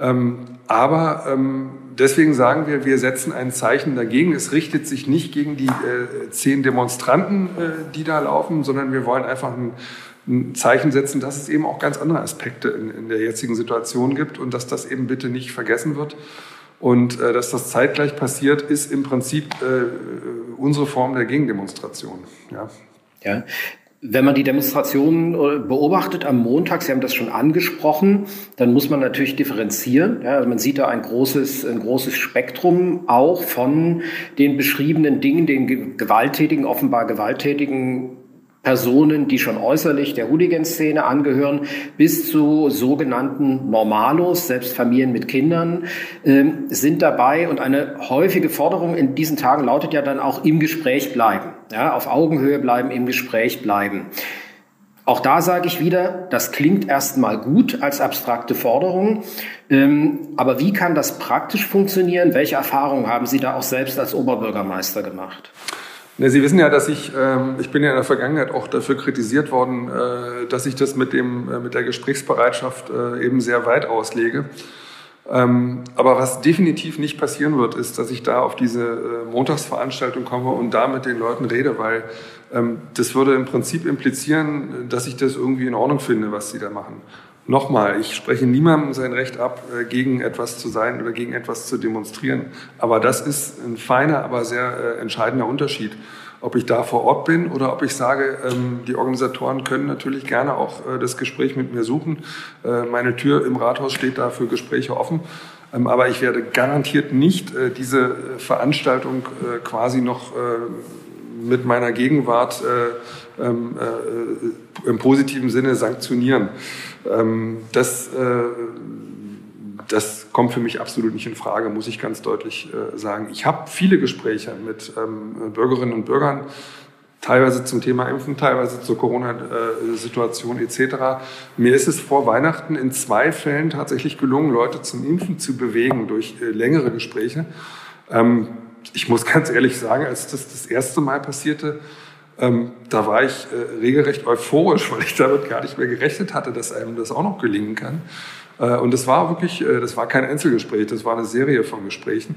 Speaker 3: Ähm, aber ähm, deswegen sagen wir, wir setzen ein Zeichen dagegen. Es richtet sich nicht gegen die äh, zehn Demonstranten, äh, die da laufen, sondern wir wollen einfach ein ein Zeichen setzen, dass es eben auch ganz andere Aspekte in, in der jetzigen Situation gibt und dass das eben bitte nicht vergessen wird. Und äh, dass das zeitgleich passiert, ist im Prinzip äh, unsere Form der Gegendemonstration. Ja.
Speaker 4: ja. Wenn man die Demonstrationen äh, beobachtet am Montag, Sie haben das schon angesprochen, dann muss man natürlich differenzieren. Ja, also man sieht da ein großes, ein großes Spektrum auch von den beschriebenen Dingen, den gewalttätigen, offenbar gewalttätigen Personen, die schon äußerlich der Hooligan-Szene angehören, bis zu sogenannten Normalos, selbst Familien mit Kindern, äh, sind dabei. Und eine häufige Forderung in diesen Tagen lautet ja dann auch im Gespräch bleiben, ja, auf Augenhöhe bleiben, im Gespräch bleiben. Auch da sage ich wieder, das klingt erstmal gut als abstrakte Forderung. Ähm, aber wie kann das praktisch funktionieren? Welche Erfahrungen haben Sie da auch selbst als Oberbürgermeister gemacht?
Speaker 3: Ne, Sie wissen ja, dass ich, ähm, ich bin ja in der Vergangenheit auch dafür kritisiert worden, äh, dass ich das mit, dem, äh, mit der Gesprächsbereitschaft äh, eben sehr weit auslege. Ähm, aber was definitiv nicht passieren wird, ist, dass ich da auf diese Montagsveranstaltung komme und da mit den Leuten rede, weil ähm, das würde im Prinzip implizieren, dass ich das irgendwie in Ordnung finde, was sie da machen. Nochmal, ich spreche niemandem sein Recht ab, äh, gegen etwas zu sein oder gegen etwas zu demonstrieren. Aber das ist ein feiner, aber sehr äh, entscheidender Unterschied ob ich da vor Ort bin oder ob ich sage, ähm, die Organisatoren können natürlich gerne auch äh, das Gespräch mit mir suchen. Meine Tür im Rathaus steht da für Gespräche offen. Ähm, aber ich werde garantiert nicht diese Veranstaltung quasi noch mit meiner Gegenwart ähm, im positiven Sinne sanktionieren. Ähm, das das kommt für mich absolut nicht in Frage, muss ich ganz deutlich äh, sagen. Ich habe viele Gespräche mit ähm, Bürgerinnen und Bürgern, teilweise zum Thema Impfen, teilweise zur Corona-Situation etc. Mir ist es vor Weihnachten in zwei Fällen tatsächlich gelungen, Leute zum Impfen zu bewegen durch äh, längere Gespräche. Ähm, ich muss ganz ehrlich sagen, als das das erste Mal passierte, ähm, da war ich äh, regelrecht euphorisch, weil ich damit gar nicht mehr gerechnet hatte, dass einem das auch noch gelingen kann. Äh, und das war wirklich, äh, das war kein Einzelgespräch, das war eine Serie von Gesprächen.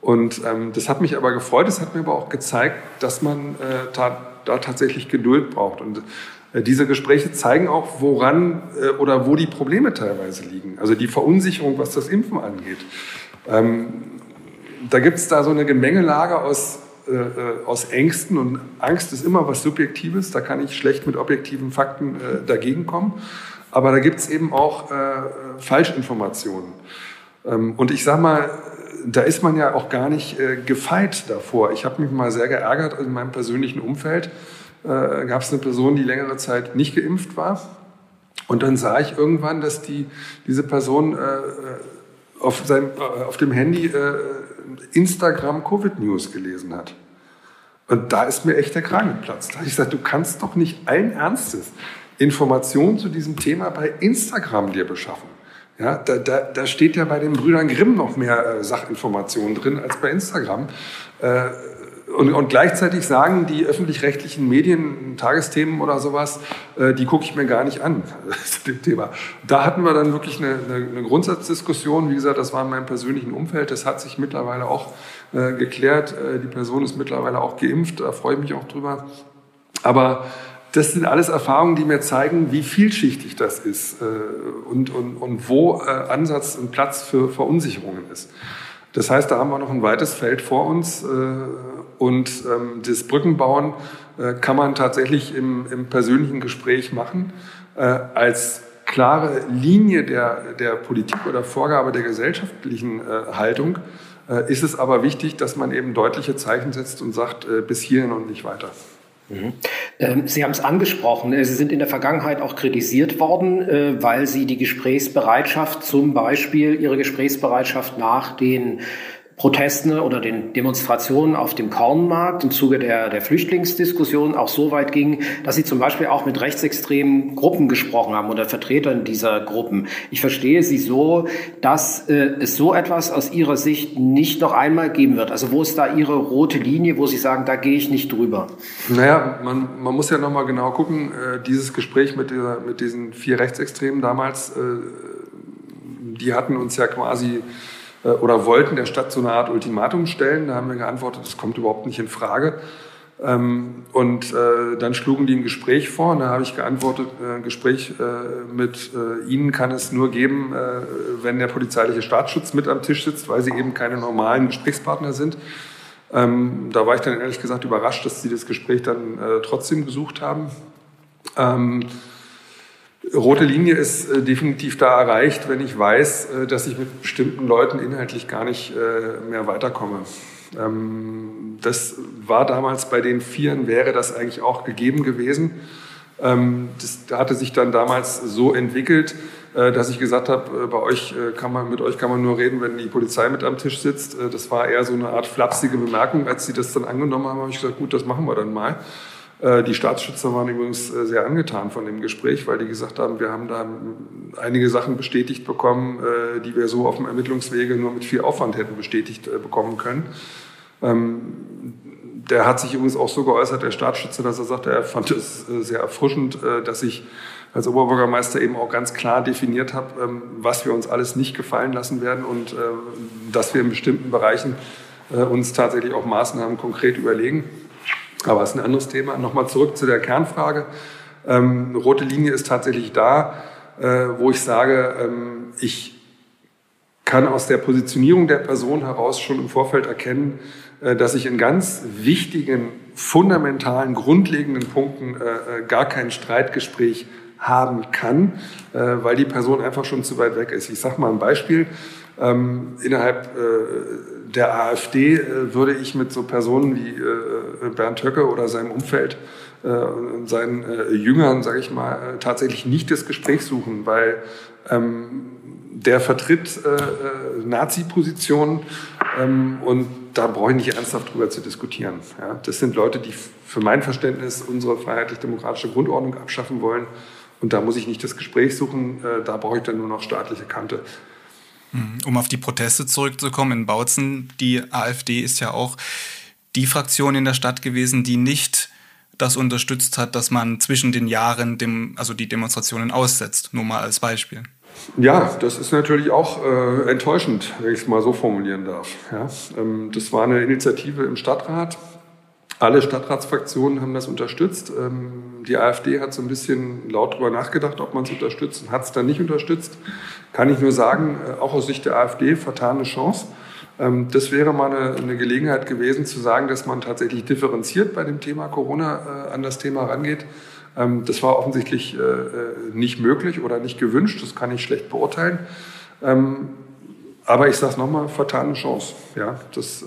Speaker 3: Und ähm, das hat mich aber gefreut, es hat mir aber auch gezeigt, dass man äh, ta da tatsächlich Geduld braucht. Und äh, diese Gespräche zeigen auch, woran äh, oder wo die Probleme teilweise liegen. Also die Verunsicherung, was das Impfen angeht. Ähm, da gibt es da so eine Gemengelage aus, äh, aus Ängsten und Angst ist immer was Subjektives. Da kann ich schlecht mit objektiven Fakten äh, dagegen kommen. Aber da gibt es eben auch äh, Falschinformationen. Ähm, und ich sage mal, da ist man ja auch gar nicht äh, gefeit davor. Ich habe mich mal sehr geärgert in meinem persönlichen Umfeld. Äh, Gab es eine Person, die längere Zeit nicht geimpft war. Und dann sah ich irgendwann, dass die, diese Person äh, auf, seinem, auf dem Handy äh, Instagram Covid News gelesen hat. Und da ist mir echt der Kragen geplatzt. Da habe ich gesagt, du kannst doch nicht allen Ernstes Informationen zu diesem Thema bei Instagram dir beschaffen. Ja, da, da, da steht ja bei den Brüdern Grimm noch mehr äh, Sachinformationen drin als bei Instagram. Äh, und, und gleichzeitig sagen die öffentlich-rechtlichen Medien, Tagesthemen oder sowas, äh, die gucke ich mir gar nicht an zu dem Thema. Da hatten wir dann wirklich eine, eine, eine, Grundsatzdiskussion. Wie gesagt, das war in meinem persönlichen Umfeld. Das hat sich mittlerweile auch äh, geklärt. Äh, die Person ist mittlerweile auch geimpft. Da freue ich mich auch drüber. Aber das sind alles Erfahrungen, die mir zeigen, wie vielschichtig das ist äh, und, und, und wo äh, Ansatz und Platz für Verunsicherungen ist. Das heißt, da haben wir noch ein weites Feld vor uns äh, und ähm, das Brückenbauen äh, kann man tatsächlich im, im persönlichen Gespräch machen. Äh, als klare Linie der, der Politik oder Vorgabe der gesellschaftlichen Haltung ist es aber wichtig, dass man eben deutliche Zeichen setzt und sagt, bis hierhin und nicht weiter.
Speaker 4: Mhm. Ähm, Sie haben es angesprochen. Äh, Sie sind in der Vergangenheit auch kritisiert worden, äh, weil Sie die Gesprächsbereitschaft, zum Beispiel Ihre Gesprächsbereitschaft nach den Protesten oder den Demonstrationen auf dem Kornmarkt im Zuge der, der Flüchtlingsdiskussion auch so weit ging, dass sie zum Beispiel auch mit rechtsextremen Gruppen gesprochen haben oder Vertretern dieser Gruppen. Ich verstehe Sie so, dass äh, es so etwas aus Ihrer Sicht nicht noch einmal geben wird. Also wo ist da Ihre rote Linie, wo Sie sagen, da gehe ich nicht drüber?
Speaker 3: Naja, man, man muss ja nochmal genau gucken, äh, dieses Gespräch mit, dieser, mit diesen vier Rechtsextremen damals, äh, die hatten uns ja quasi oder wollten der Stadt so eine Art Ultimatum stellen. Da haben wir geantwortet, das kommt überhaupt nicht in Frage. Ähm, und äh, dann schlugen die ein Gespräch vor und da habe ich geantwortet, äh, ein Gespräch mit Ihnen kann es nur geben, wenn der polizeiliche Staatsschutz mit am Tisch sitzt, weil Sie eben keine normalen Gesprächspartner sind. Ähm, da war ich dann ehrlich gesagt überrascht, dass Sie das Gespräch dann trotzdem gesucht haben. Rote Linie ist äh, definitiv da erreicht, wenn ich weiß, äh, dass ich mit bestimmten Leuten inhaltlich gar nicht äh, mehr weiterkomme. Ähm, das war damals bei den Vieren, wäre das eigentlich auch gegeben gewesen. Ähm, das hatte sich dann damals so entwickelt, äh, dass ich gesagt habe, äh, bei euch äh, kann man, mit euch kann man nur reden, wenn die Polizei mit am Tisch sitzt. das war eher so eine Art flapsige Bemerkung. Als sie das dann angenommen haben, habe ich gesagt, gut, das machen wir dann mal. Äh, die Staatsschützer waren übrigens äh, sehr angetan von dem Gespräch, weil die gesagt haben, wir haben da einige Sachen bestätigt bekommen, äh, die wir so auf dem Ermittlungswege nur mit viel Aufwand hätten bestätigt bekommen können. Ähm, der hat sich übrigens auch so geäußert, der Staatsschützer, dass er sagte, er fand es sehr erfrischend, dass ich als Oberbürgermeister eben auch ganz klar definiert habe, ähm, was wir uns alles nicht gefallen lassen werden und dass wir in bestimmten Bereichen uns tatsächlich auch Maßnahmen konkret überlegen. Aber es ist ein anderes Thema. Nochmal zurück zu der Kernfrage. Ähm, rote Linie ist tatsächlich da, wo ich sage, ähm, ich kann aus der Positionierung der Person heraus schon im Vorfeld erkennen, äh, dass ich in ganz wichtigen, fundamentalen, grundlegenden Punkten äh, äh, gar kein Streitgespräch haben kann, weil die Person einfach schon zu weit weg ist. Ich sage mal ein Beispiel. Ähm, innerhalb der AfD würde ich mit so Personen wie Bernd Höcke oder seinem Umfeld und seinen Jüngern, sage ich mal, tatsächlich nicht das Gespräch suchen, weil ähm, der vertritt äh, äh, Nazi-Positionen ähm, und da brauche ich nicht ernsthaft drüber zu diskutieren. Ja? Das sind Leute, die für mein Verständnis unsere freiheitlich-demokratische Grundordnung abschaffen wollen und da muss ich nicht das Gespräch suchen, äh, da brauche ich dann nur noch staatliche Kante.
Speaker 2: Mhm. Um auf die Proteste zurückzukommen, in Bautzen, die AfD ist ja auch die Fraktion in der Stadt gewesen, die nicht das unterstützt hat, dass man zwischen den Jahren dem, also die Demonstrationen aussetzt. Nur mal als Beispiel.
Speaker 3: Ja, das ist natürlich auch äh, enttäuschend, wenn ich es mal so formulieren darf. Ja, ähm, das war eine Initiative im Stadtrat. Alle Stadtratsfraktionen haben das unterstützt. Ähm, die AfD hat so ein bisschen laut darüber nachgedacht, ob man es unterstützt und hat es dann nicht unterstützt. Kann ich nur sagen, äh, auch aus Sicht der AfD vertane Chance. Ähm, das wäre mal eine, Gelegenheit gewesen zu sagen, dass man tatsächlich differenziert bei dem Thema Corona äh, an das Thema rangeht. Ähm, das war offensichtlich äh, nicht möglich oder nicht gewünscht, das kann ich schlecht beurteilen. Aber ich sage es nochmal, vertane Chance. Ja, das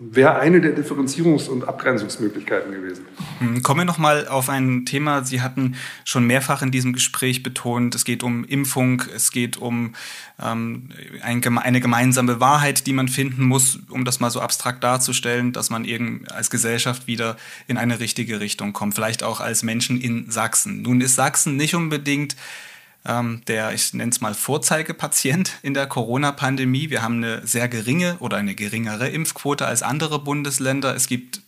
Speaker 3: wäre eine der Differenzierungs- und Abgrenzungsmöglichkeiten gewesen.
Speaker 2: Hm, kommen wir nochmal auf ein Thema. Sie hatten schon mehrfach in diesem Gespräch betont, es geht um Impfung, es geht um ähm, ein, eine gemeinsame Wahrheit, die man finden muss, um das mal so abstrakt darzustellen, dass man eben als Gesellschaft wieder in eine richtige Richtung kommt, vielleicht auch als Menschen in Sachsen. Nun ist Sachsen nicht unbedingt ähm, der, ich nenne es mal, Vorzeigepatient in der Corona-Pandemie. Wir haben eine sehr geringe oder eine geringere Impfquote als andere Bundesländer. Es gibt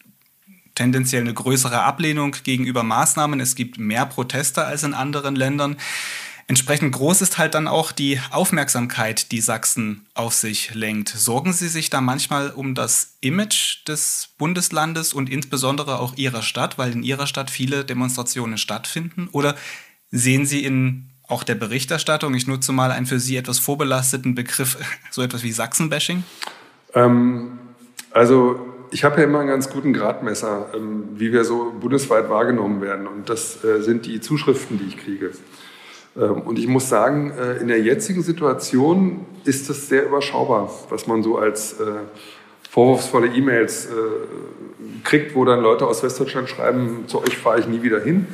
Speaker 2: tendenziell eine größere Ablehnung gegenüber Maßnahmen. Es gibt mehr Proteste als in anderen Ländern. Entsprechend groß ist halt dann auch die Aufmerksamkeit, die Sachsen auf sich lenkt. Sorgen Sie sich da manchmal um das Image des Bundeslandes und insbesondere auch Ihrer Stadt, weil in Ihrer Stadt viele Demonstrationen stattfinden? Oder sehen Sie in auch der Berichterstattung. Ich nutze mal einen für Sie etwas vorbelasteten Begriff, so etwas wie Sachsenbashing.
Speaker 3: Ähm, also ich habe ja immer einen ganz guten Gradmesser, ähm, wie wir so bundesweit wahrgenommen werden. Und das äh, sind die Zuschriften, die ich kriege. Ähm, und ich muss sagen, äh, in der jetzigen Situation ist das sehr überschaubar, was man so als äh, vorwurfsvolle E-Mails äh, kriegt, wo dann Leute aus Westdeutschland schreiben, zu euch fahre ich nie wieder hin.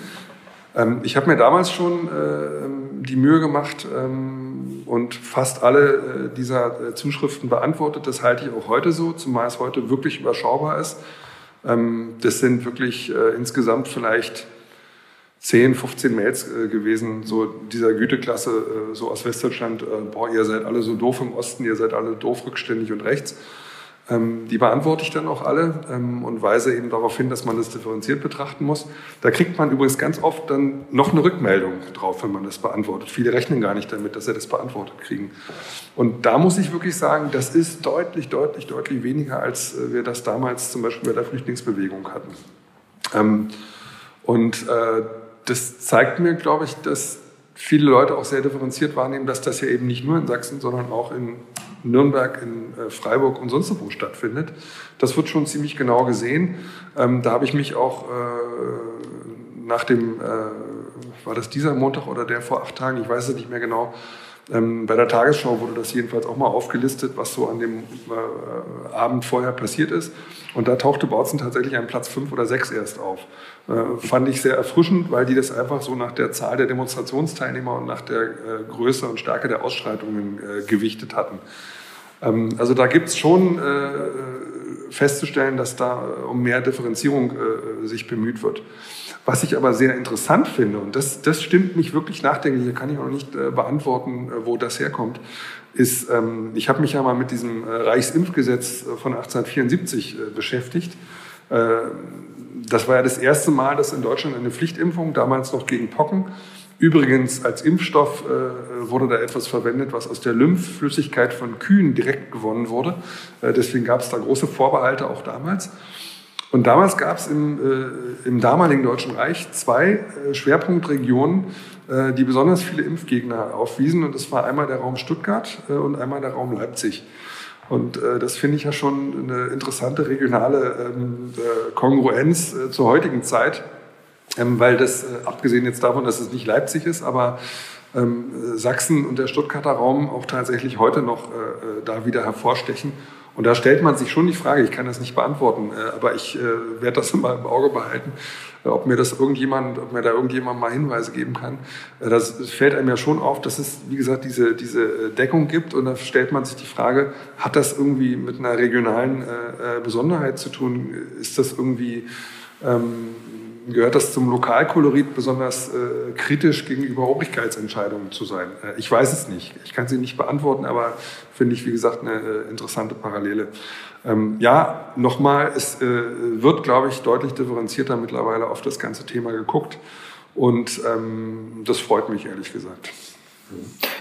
Speaker 3: Ähm, ich habe mir damals schon äh, die Mühe gemacht ähm, und fast alle äh, dieser äh, Zuschriften beantwortet. Das halte ich auch heute so, zumal es heute wirklich überschaubar ist. Ähm, das sind wirklich äh, insgesamt vielleicht 10, 15 Mails äh, gewesen, so dieser Güteklasse, äh, so aus Westdeutschland, boah, ihr seid alle so doof im Osten, ihr seid alle doof rückständig und rechts. Ähm, die beantworte ich dann auch alle ähm, und weise eben darauf hin, dass man das differenziert betrachten muss. Da kriegt man übrigens ganz oft dann noch eine Rückmeldung drauf, wenn man das beantwortet. Viele rechnen gar nicht damit, dass sie das beantwortet kriegen. Und da muss ich wirklich sagen, das ist deutlich, deutlich, deutlich weniger, als äh, wir das damals zum Beispiel bei der Flüchtlingsbewegung hatten. Ähm, und äh, das zeigt mir, glaube ich, dass viele Leute auch sehr differenziert wahrnehmen, dass das ja eben nicht nur in Sachsen, sondern auch in Nürnberg, in äh, Freiburg und sonst wo stattfindet. Das wird schon ziemlich genau gesehen. Ähm, da habe ich mich auch äh, nach dem, äh, war das dieser Montag oder der vor acht Tagen, ich weiß es nicht mehr genau, ähm, bei der Tagesschau wurde das jedenfalls auch mal aufgelistet, was so an dem äh, Abend vorher passiert ist. Und da tauchte Bautzen tatsächlich an Platz fünf oder sechs erst auf. Äh, fand ich sehr erfrischend, weil die das einfach so nach der Zahl der Demonstrationsteilnehmer und nach der äh, Größe und Stärke der Ausschreitungen äh, gewichtet hatten. Ähm, also da gibt es schon äh, festzustellen, dass da um mehr Differenzierung äh, sich bemüht wird. Was ich aber sehr interessant finde, und das, das stimmt mich wirklich nachdenklich, hier kann ich auch nicht äh, beantworten, äh, wo das herkommt, ist, ähm, ich habe mich ja mal mit diesem äh, Reichsimpfgesetz äh, von 1874 äh, beschäftigt. Äh, das war ja das erste Mal, dass in Deutschland eine Pflichtimpfung, damals noch gegen Pocken, Übrigens, als Impfstoff äh, wurde da etwas verwendet, was aus der Lymphflüssigkeit von Kühen direkt gewonnen wurde. Äh, deswegen gab es da große Vorbehalte auch damals. Und damals gab es im, äh, im damaligen Deutschen Reich zwei äh, Schwerpunktregionen, äh, die besonders viele Impfgegner aufwiesen. Und das war einmal der Raum Stuttgart äh, und einmal der Raum Leipzig. Und äh, das finde ich ja schon eine interessante regionale ähm, äh, Kongruenz zur heutigen Zeit, ähm, weil das, abgesehen jetzt davon, dass es nicht Leipzig ist, aber ähm, Sachsen und der Stuttgarter Raum auch tatsächlich heute noch da wieder hervorstechen. Und da stellt man sich schon die Frage, ich kann das nicht beantworten, äh, aber ich äh, werde das immer im Auge behalten, äh, ob mir das irgendjemand, ob mir da irgendjemand mal Hinweise geben kann. Das fällt einem ja schon auf, dass es, wie gesagt, diese, diese Deckung gibt und da stellt man sich die Frage, hat das irgendwie mit einer regionalen Besonderheit zu tun? Ist das irgendwie ähm, gehört das zum Lokalkolorit besonders äh, kritisch gegenüber Obrigkeitsentscheidungen zu sein? Äh, ich weiß es nicht. Ich kann sie nicht beantworten, aber finde ich, wie gesagt, eine äh, interessante Parallele. Ähm, ja, nochmal, es äh, wird, glaube ich, deutlich differenzierter mittlerweile auf das ganze Thema geguckt. Und ähm, das freut mich, ehrlich gesagt.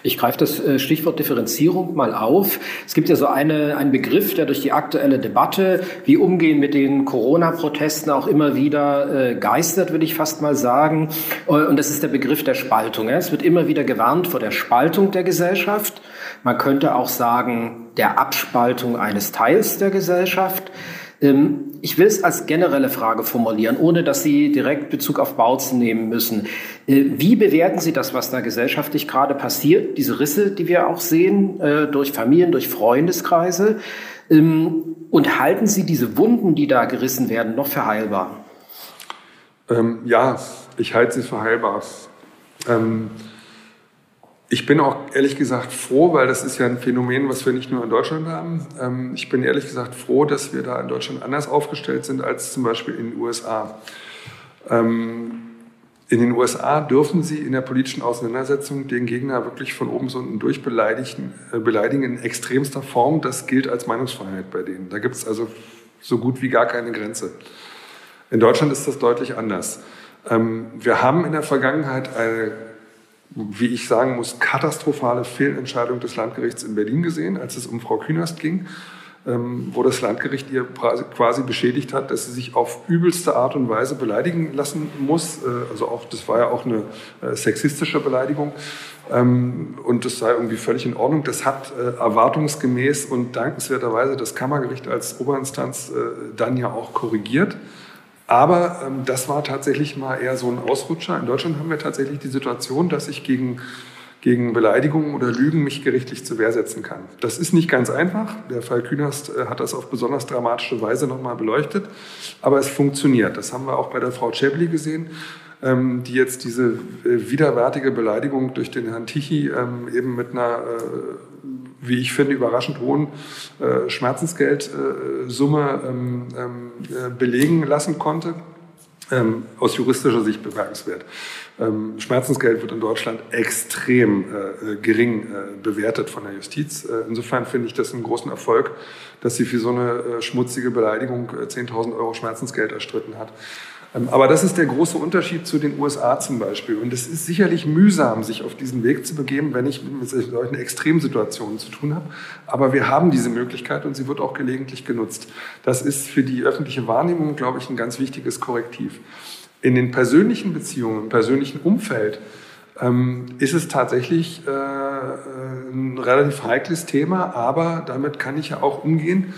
Speaker 4: Ich greife das äh, Stichwort Differenzierung mal auf. Es gibt ja so eine, einen Begriff, der durch die aktuelle Debatte, wie umgehen mit den Corona-Protesten auch immer wieder äh, geistert, würde ich fast mal sagen. Äh, und das ist der Begriff der Spaltung. Es wird immer wieder gewarnt vor der Spaltung der Gesellschaft. Man könnte auch sagen, der Abspaltung eines Teils der Gesellschaft. Ähm, ich will es als generelle Frage formulieren, ohne dass Sie direkt Bezug auf Bautzen nehmen müssen. Äh, wie bewerten Sie das, was da gesellschaftlich gerade passiert, diese Risse, die wir auch sehen, äh, durch Familien, durch Freundeskreise? Ähm, und halten Sie diese Wunden, die da gerissen werden, noch für heilbar?
Speaker 3: Ähm, ja, ich halte sie für heilbar. Ähm, ich bin auch ehrlich gesagt froh, weil das ist ja ein Phänomen, was wir nicht nur in Deutschland haben. Ähm, ich bin ehrlich gesagt froh, dass wir da in Deutschland anders aufgestellt sind als zum Beispiel in den USA. Ähm, in den USA dürfen sie in der politischen Auseinandersetzung den Gegner wirklich von oben bis unten durch beleidigen, äh, beleidigen in extremster Form. Das gilt als Meinungsfreiheit bei denen. Da gibt es also so gut wie gar keine Grenze. In Deutschland ist das deutlich anders. Ähm, wir haben in der Vergangenheit eine wie ich sagen muss, katastrophale Fehlentscheidung des Landgerichts in Berlin gesehen, als es um Frau Künast ging, ähm, wo das Landgericht ihr quasi beschädigt hat, dass sie sich auf übelste Art und Weise beleidigen lassen muss. Äh, also auch, das war ja auch eine äh, sexistische Beleidigung. Ähm, und das sei irgendwie völlig in Ordnung. Das hat äh, erwartungsgemäß und dankenswerterweise das Kammergericht als Oberinstanz dann ja auch korrigiert. Aber ähm, das war tatsächlich mal eher so ein Ausrutscher. In Deutschland haben wir tatsächlich die Situation, dass ich gegen, gegen Beleidigungen oder Lügen mich gerichtlich zur Wehr setzen kann. Das ist nicht ganz einfach. Der Fall Künast äh, hat das auf besonders dramatische Weise nochmal beleuchtet. Aber es funktioniert. Das haben wir auch bei der Frau Chebli gesehen ähm, die jetzt diese äh, widerwärtige Beleidigung durch den Herrn Tichy ähm, eben mit einer äh, wie ich finde, überraschend hohen äh, Schmerzensgeldsumme ähm, ähm, äh, belegen lassen konnte. Ähm, aus juristischer Sicht bemerkenswert. Ähm, Schmerzensgeld wird in Deutschland extrem äh, gering äh, bewertet von der Justiz. Äh, insofern finde ich das einen großen Erfolg, dass sie für so eine äh, schmutzige Beleidigung 10.000 Euro Schmerzensgeld erstritten hat. Ähm, aber das ist der große Unterschied zu den USA zum Beispiel. Und es ist sicherlich mühsam, sich auf diesen Weg zu begeben, wenn ich mit solchen Extremsituationen zu tun habe. Aber wir haben diese Möglichkeit und sie wird auch gelegentlich genutzt. Das ist für die öffentliche Wahrnehmung, glaube ich, ein ganz wichtiges Korrektiv. In den persönlichen Beziehungen, im persönlichen Umfeld ähm, ist es tatsächlich äh, ein relativ heikles Thema, aber damit kann ich ja auch umgehen,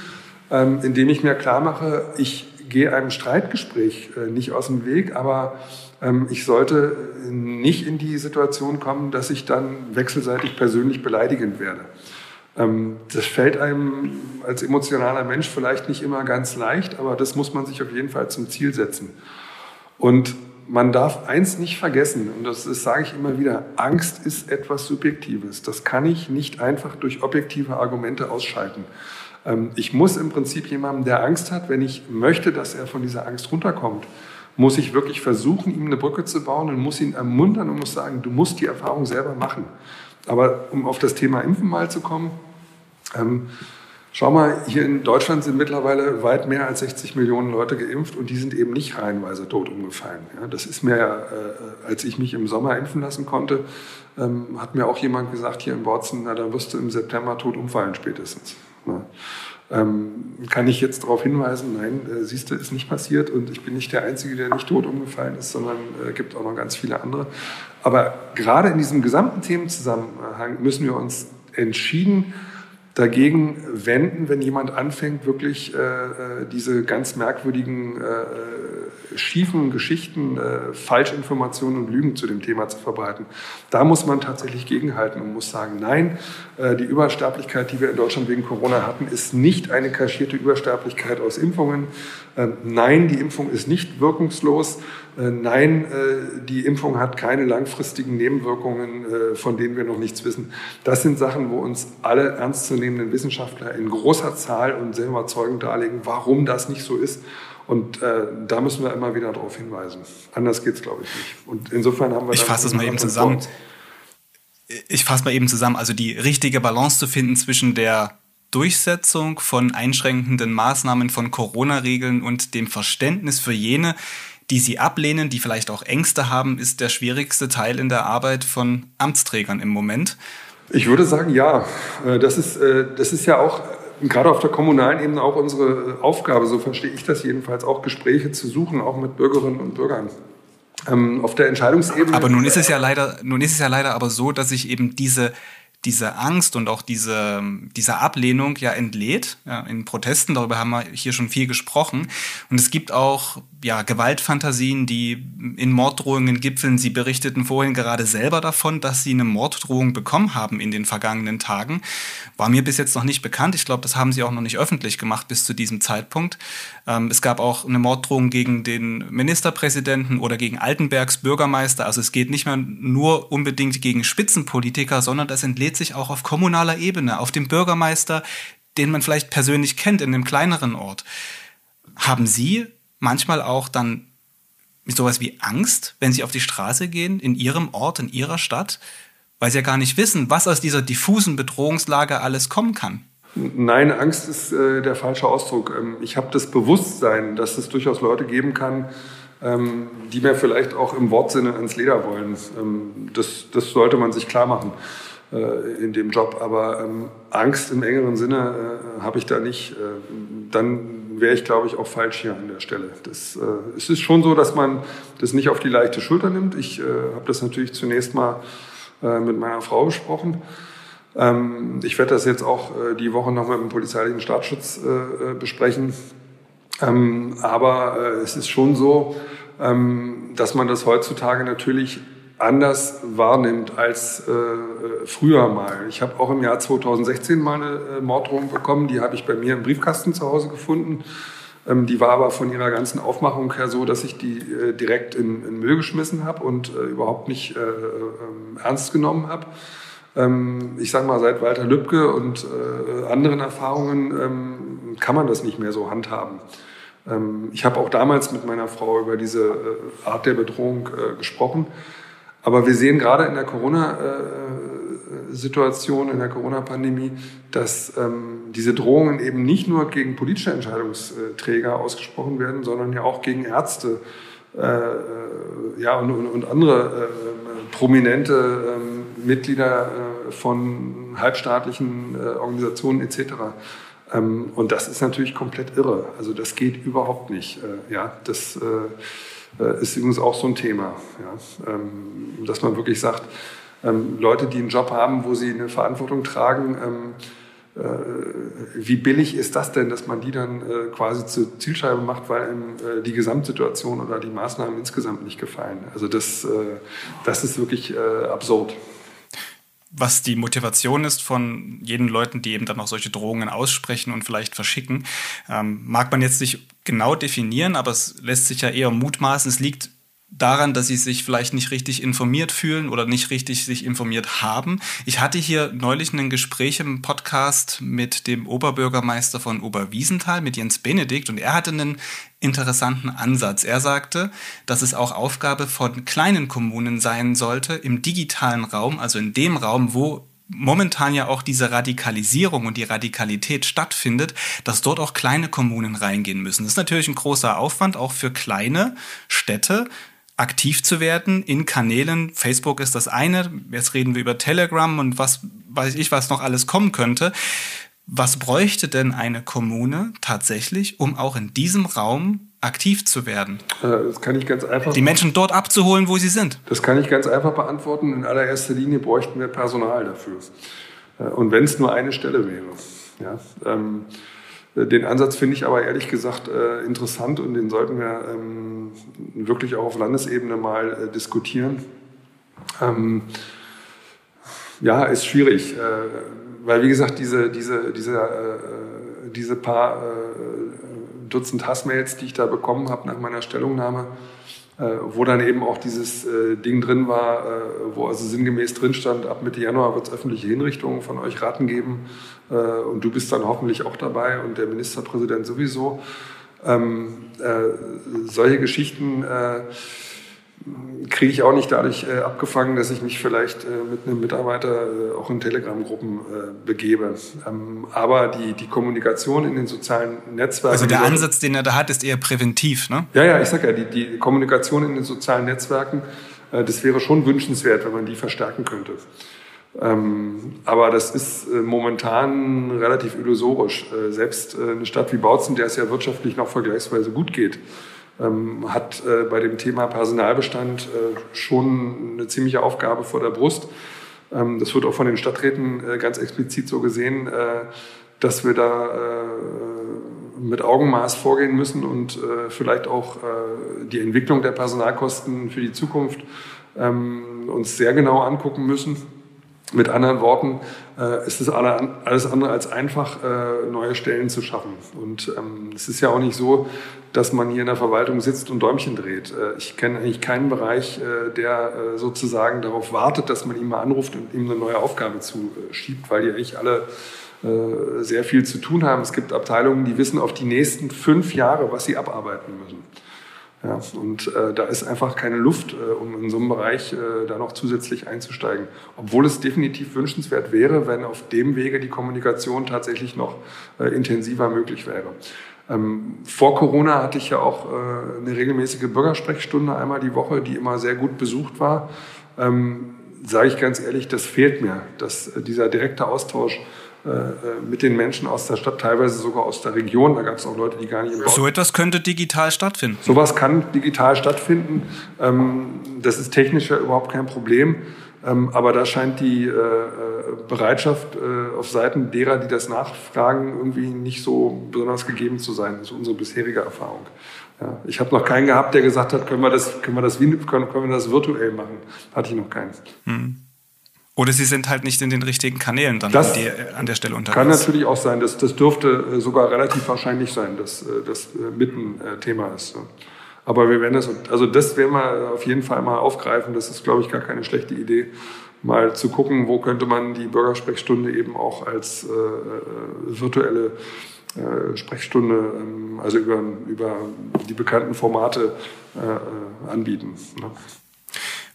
Speaker 3: ähm, indem ich mir klar mache, ich gehe einem Streitgespräch äh, nicht aus dem Weg, aber ähm, ich sollte nicht in die Situation kommen, dass ich dann wechselseitig persönlich beleidigend werde. Ähm, das fällt einem als emotionaler Mensch vielleicht nicht immer ganz leicht, aber das muss man sich auf jeden Fall zum Ziel setzen. Und man darf eins nicht vergessen, und das, das sage ich immer wieder, Angst ist etwas Subjektives. Das kann ich nicht einfach durch objektive Argumente ausschalten. Ähm, ich muss im Prinzip jemandem, der Angst hat, wenn ich möchte, dass er von dieser Angst runterkommt, muss ich wirklich versuchen, ihm eine Brücke zu bauen und muss ihn ermuntern und muss sagen, du musst die Erfahrung selber machen. Aber um auf das Thema Impfen mal zu kommen, ähm, Schau mal, hier in Deutschland sind mittlerweile weit mehr als 60 Millionen Leute geimpft und die sind eben nicht reihenweise tot umgefallen. Ja, das ist mir ja, äh, als ich mich im Sommer impfen lassen konnte, ähm, hat mir auch jemand gesagt hier in Borzen, na, da wirst du im September tot umfallen spätestens. Ja. Ähm, kann ich jetzt darauf hinweisen, nein, äh, siehst du, ist nicht passiert und ich bin nicht der Einzige, der nicht tot umgefallen ist, sondern äh, gibt auch noch ganz viele andere. Aber gerade in diesem gesamten Themenzusammenhang müssen wir uns entschieden dagegen wenden, wenn jemand anfängt, wirklich äh, äh diese ganz merkwürdigen, äh, äh, schiefen Geschichten, äh, Falschinformationen und Lügen zu dem Thema zu verbreiten. Da muss man tatsächlich gegenhalten und muss sagen, nein, äh, die Übersterblichkeit, die wir in Deutschland wegen Corona hatten, ist nicht eine kaschierte Übersterblichkeit aus Impfungen. nein, die Impfung ist nicht wirkungslos. Nein, die Impfung hat keine langfristigen Nebenwirkungen, von denen wir noch nichts wissen. Das sind Sachen, wo uns alle ernstzunehmenden Wissenschaftler in großer Zahl und sehr überzeugend darlegen, warum das nicht so ist. Und äh, da müssen wir immer wieder darauf hinweisen. Anders geht es, glaube ich, nicht. Und insofern haben wir.
Speaker 2: Ich fasse es mal eben zusammen. Ich fasse mal eben zusammen. Also die richtige Balance zu finden zwischen der Durchsetzung von einschränkenden Maßnahmen von Corona-Regeln und dem Verständnis für jene, die sie ablehnen, die vielleicht auch Ängste haben, ist der schwierigste Teil in der Arbeit von Amtsträgern im Moment?
Speaker 3: Ich würde sagen, ja. Äh, das ist, äh, das ist ja auch äh, gerade auf der kommunalen Ebene auch unsere Aufgabe, so verstehe ich das jedenfalls, auch Gespräche zu suchen, auch mit Bürgerinnen und Bürgern. Ähm, auf der Entscheidungsebene.
Speaker 2: Aber nun ist es ja leider, nun ist es ja leider aber so, dass sich eben diese diese Angst und auch diese, diese Ablehnung ja entlädt. Ja, in Protesten, darüber haben wir hier schon viel gesprochen. Und es gibt auch ja, Gewaltfantasien, die in Morddrohungen gipfeln. Sie berichteten vorhin gerade selber davon, dass Sie eine Morddrohung bekommen haben in den vergangenen Tagen. War mir bis jetzt noch nicht bekannt. Ich glaube, das haben Sie auch noch nicht öffentlich gemacht bis zu diesem Zeitpunkt. Ähm, es gab auch eine Morddrohung gegen den Ministerpräsidenten oder gegen Altenbergs Bürgermeister. Also es geht nicht mehr nur unbedingt gegen Spitzenpolitiker, sondern das entlädt sich auch auf kommunaler Ebene, auf dem Bürgermeister, den man vielleicht persönlich kennt in einem kleineren Ort. Haben Sie manchmal auch dann sowas wie Angst, wenn sie auf die Straße gehen, in ihrem Ort, in ihrer Stadt, weil sie ja gar nicht wissen, was aus dieser diffusen Bedrohungslage alles kommen kann.
Speaker 3: Nein, Angst ist äh, der falsche Ausdruck. Ähm, ich habe das Bewusstsein, dass es durchaus Leute geben kann, ähm, die mir vielleicht auch im Wortsinne ans Leder wollen. Ähm, das, das sollte man sich klar machen äh, in dem Job. Aber ähm, Angst im engeren Sinne äh, habe ich da nicht. Äh, dann wäre ich, glaube ich, auch falsch hier an der Stelle. Das, äh, es ist schon so, dass man das nicht auf die leichte Schulter nimmt. Ich äh, habe das natürlich zunächst mal äh, mit meiner Frau besprochen. Ähm, ich werde das jetzt auch äh, die Woche noch mit dem polizeilichen Staatsschutz äh, äh, besprechen. Ähm, aber es ist schon so, ähm, dass man das heutzutage natürlich anders wahrnimmt als äh, früher mal. Ich habe auch im Jahr 2016 mal eine äh, Morddrohung bekommen, die habe ich bei mir im Briefkasten zu Hause gefunden. Ähm, die war aber von ihrer ganzen Aufmachung her so, dass ich die äh, direkt in, in, Müll geschmissen habe und äh, überhaupt nicht äh, ähm, ernst genommen habe. Ähm, ich sage mal, seit Walter Lübcke und äh, anderen Erfahrungen ähm, kann man das nicht mehr so handhaben. Ähm, ich habe auch damals mit meiner Frau über diese Art der Bedrohung gesprochen. Aber wir sehen gerade in der Corona-Situation, in der Corona-Pandemie, dass ähm, diese Drohungen eben nicht nur gegen politische Entscheidungsträger ausgesprochen werden, sondern ja auch gegen Ärzte äh, äh ja, und, und, andere äh, prominente äh, Mitglieder äh, von halbstaatlichen äh, Organisationen etc. Ähm, und das ist natürlich komplett irre. Also das geht überhaupt nicht. ja, das äh, ist übrigens auch so ein Thema, ja? Ähm, dass man wirklich sagt, ähm, Leute, die einen Job haben, wo sie eine Verantwortung tragen, ähm, äh, wie billig ist das denn, dass man die dann äh, quasi zur Zielscheibe macht, weil einem die Gesamtsituation oder die Maßnahmen insgesamt nicht gefallen. Also das, das ist wirklich absurd
Speaker 2: was die Motivation ist von jeden Leuten, die eben dann auch solche Drohungen aussprechen und vielleicht verschicken, ähm, mag man jetzt nicht genau definieren, aber es lässt sich ja eher mutmaßen. Es liegt daran, dass sie sich vielleicht nicht richtig informiert fühlen oder nicht richtig sich informiert haben. Ich hatte hier neulich ein Gespräch im Podcast mit dem Oberbürgermeister von Oberwiesenthal, mit Jens Benedikt, und er hatte einen interessanten Ansatz. Er sagte, dass es auch Aufgabe von kleinen Kommunen sein sollte, im digitalen Raum, also in dem Raum, wo momentan ja auch diese Radikalisierung und die Radikalität stattfindet, dass dort auch kleine Kommunen reingehen müssen. Das ist natürlich ein großer Aufwand, auch für kleine Städte, aktiv zu werden in Kanälen. Facebook ist das eine. Jetzt reden wir über Telegram und was weiß ich, was noch alles kommen könnte. Was bräuchte denn eine Kommune tatsächlich, um auch in diesem Raum aktiv zu werden?
Speaker 3: Äh, das kann ich ganz einfach.
Speaker 2: Die Menschen dort abzuholen, wo sie sind.
Speaker 3: Das kann ich ganz einfach beantworten. In allererster Linie bräuchten wir Personal dafür. Äh, und wenn es nur eine Stelle wäre. Ja, ähm, den Ansatz finde ich aber ehrlich gesagt äh, interessant und den sollten wir ähm, wirklich auch auf Landesebene mal äh, diskutieren. Ähm, ja, ist schwierig, äh, weil wie gesagt, diese, diese, diese, äh, diese paar äh, Dutzend Hassmails, die ich da bekommen habe nach meiner Stellungnahme, äh, wo dann eben auch dieses Ding drin war, wo also sinngemäß drin stand, ab Mitte Januar wird es öffentliche Hinrichtungen von euch Raten geben äh, und du bist dann hoffentlich auch dabei und der Ministerpräsident sowieso. Ähm, äh, solche Geschichten äh, kriege ich auch nicht dadurch äh, abgefangen, dass ich mich vielleicht äh, mit einem Mitarbeiter äh, auch in Telegram-Gruppen begebe. Ähm, aber die, die Kommunikation in den sozialen Netzwerken.
Speaker 2: Also der Ansatz, den er da hat, ist eher präventiv, ne?
Speaker 3: Ja, ja, ich sag ja, die, die Kommunikation in den sozialen Netzwerken, das wäre schon wünschenswert, wenn man die verstärken könnte. Ähm, aber das ist äh, momentan relativ illusorisch. Äh, selbst äh, eine Stadt wie Bautzen, der es ja wirtschaftlich noch vergleichsweise gut geht, ähm, hat äh, bei dem Thema Personalbestand äh, schon eine ziemliche Aufgabe vor der Brust. Ähm, das wird auch von den Stadträten äh, ganz explizit so gesehen, dass wir da mit Augenmaß vorgehen müssen und vielleicht auch die Entwicklung der Personalkosten für die Zukunft ähm, uns sehr genau angucken müssen mit anderen Worten, äh, ist es alles andere als einfach, äh, neue Stellen zu schaffen. Und ähm, es ist ja auch nicht so, dass man hier in der Verwaltung sitzt und Däumchen dreht. Äh, ich kenne eigentlich keinen Bereich, äh, der äh, sozusagen darauf wartet, dass man ihn mal anruft und ihm eine neue Aufgabe zuschiebt, weil die eigentlich alle äh, sehr viel zu tun haben. Es gibt Abteilungen, die wissen auf die nächsten fünf Jahre, was sie abarbeiten müssen. Ja, und äh, da ist einfach keine Luft, äh, um in so einem Bereich äh, da noch zusätzlich einzusteigen. Obwohl es definitiv wünschenswert wäre, wenn auf dem Wege die Kommunikation tatsächlich noch äh, intensiver möglich wäre. Ähm, vor Corona hatte ich ja auch äh, eine regelmäßige Bürgersprechstunde einmal die Woche, die immer sehr gut besucht war. Ähm, Sage ich ganz ehrlich, das fehlt mir, dass äh, dieser direkte Austausch mit den Menschen aus der Stadt, teilweise sogar aus der Region. Da gab es auch Leute, die gar nicht im
Speaker 2: So etwas könnte digital stattfinden.
Speaker 3: Sowas kann digital stattfinden. Ähm, das ist technisch ja überhaupt kein Problem. Ähm, aber da scheint die äh, Bereitschaft auf Seiten derer, die das nachfragen, irgendwie nicht so besonders gegeben zu sein. Das ist unsere bisherige Erfahrung. Ich habe noch keinen gehabt, der gesagt hat, können wir das, können wir das, können, wir das virtuell machen. Hatte ich noch keinen. Hm.
Speaker 2: Oder sie sind halt nicht in den richtigen Kanälen dann
Speaker 3: das
Speaker 2: an, die, an der Stelle unterwegs.
Speaker 3: Kann natürlich auch sein. Das, das dürfte äh, sogar relativ wahrscheinlich sein, dass äh, das äh, mitten Thema ist. Aber wir werden das, also das werden wir auf jeden Fall mal aufgreifen. Das ist, glaube ich, gar keine schlechte Idee, mal zu gucken, wo könnte man die Bürgersprechstunde eben auch als äh, virtuelle äh, Sprechstunde, ähm, also über, über die bekannten Formate äh, anbieten. Ne?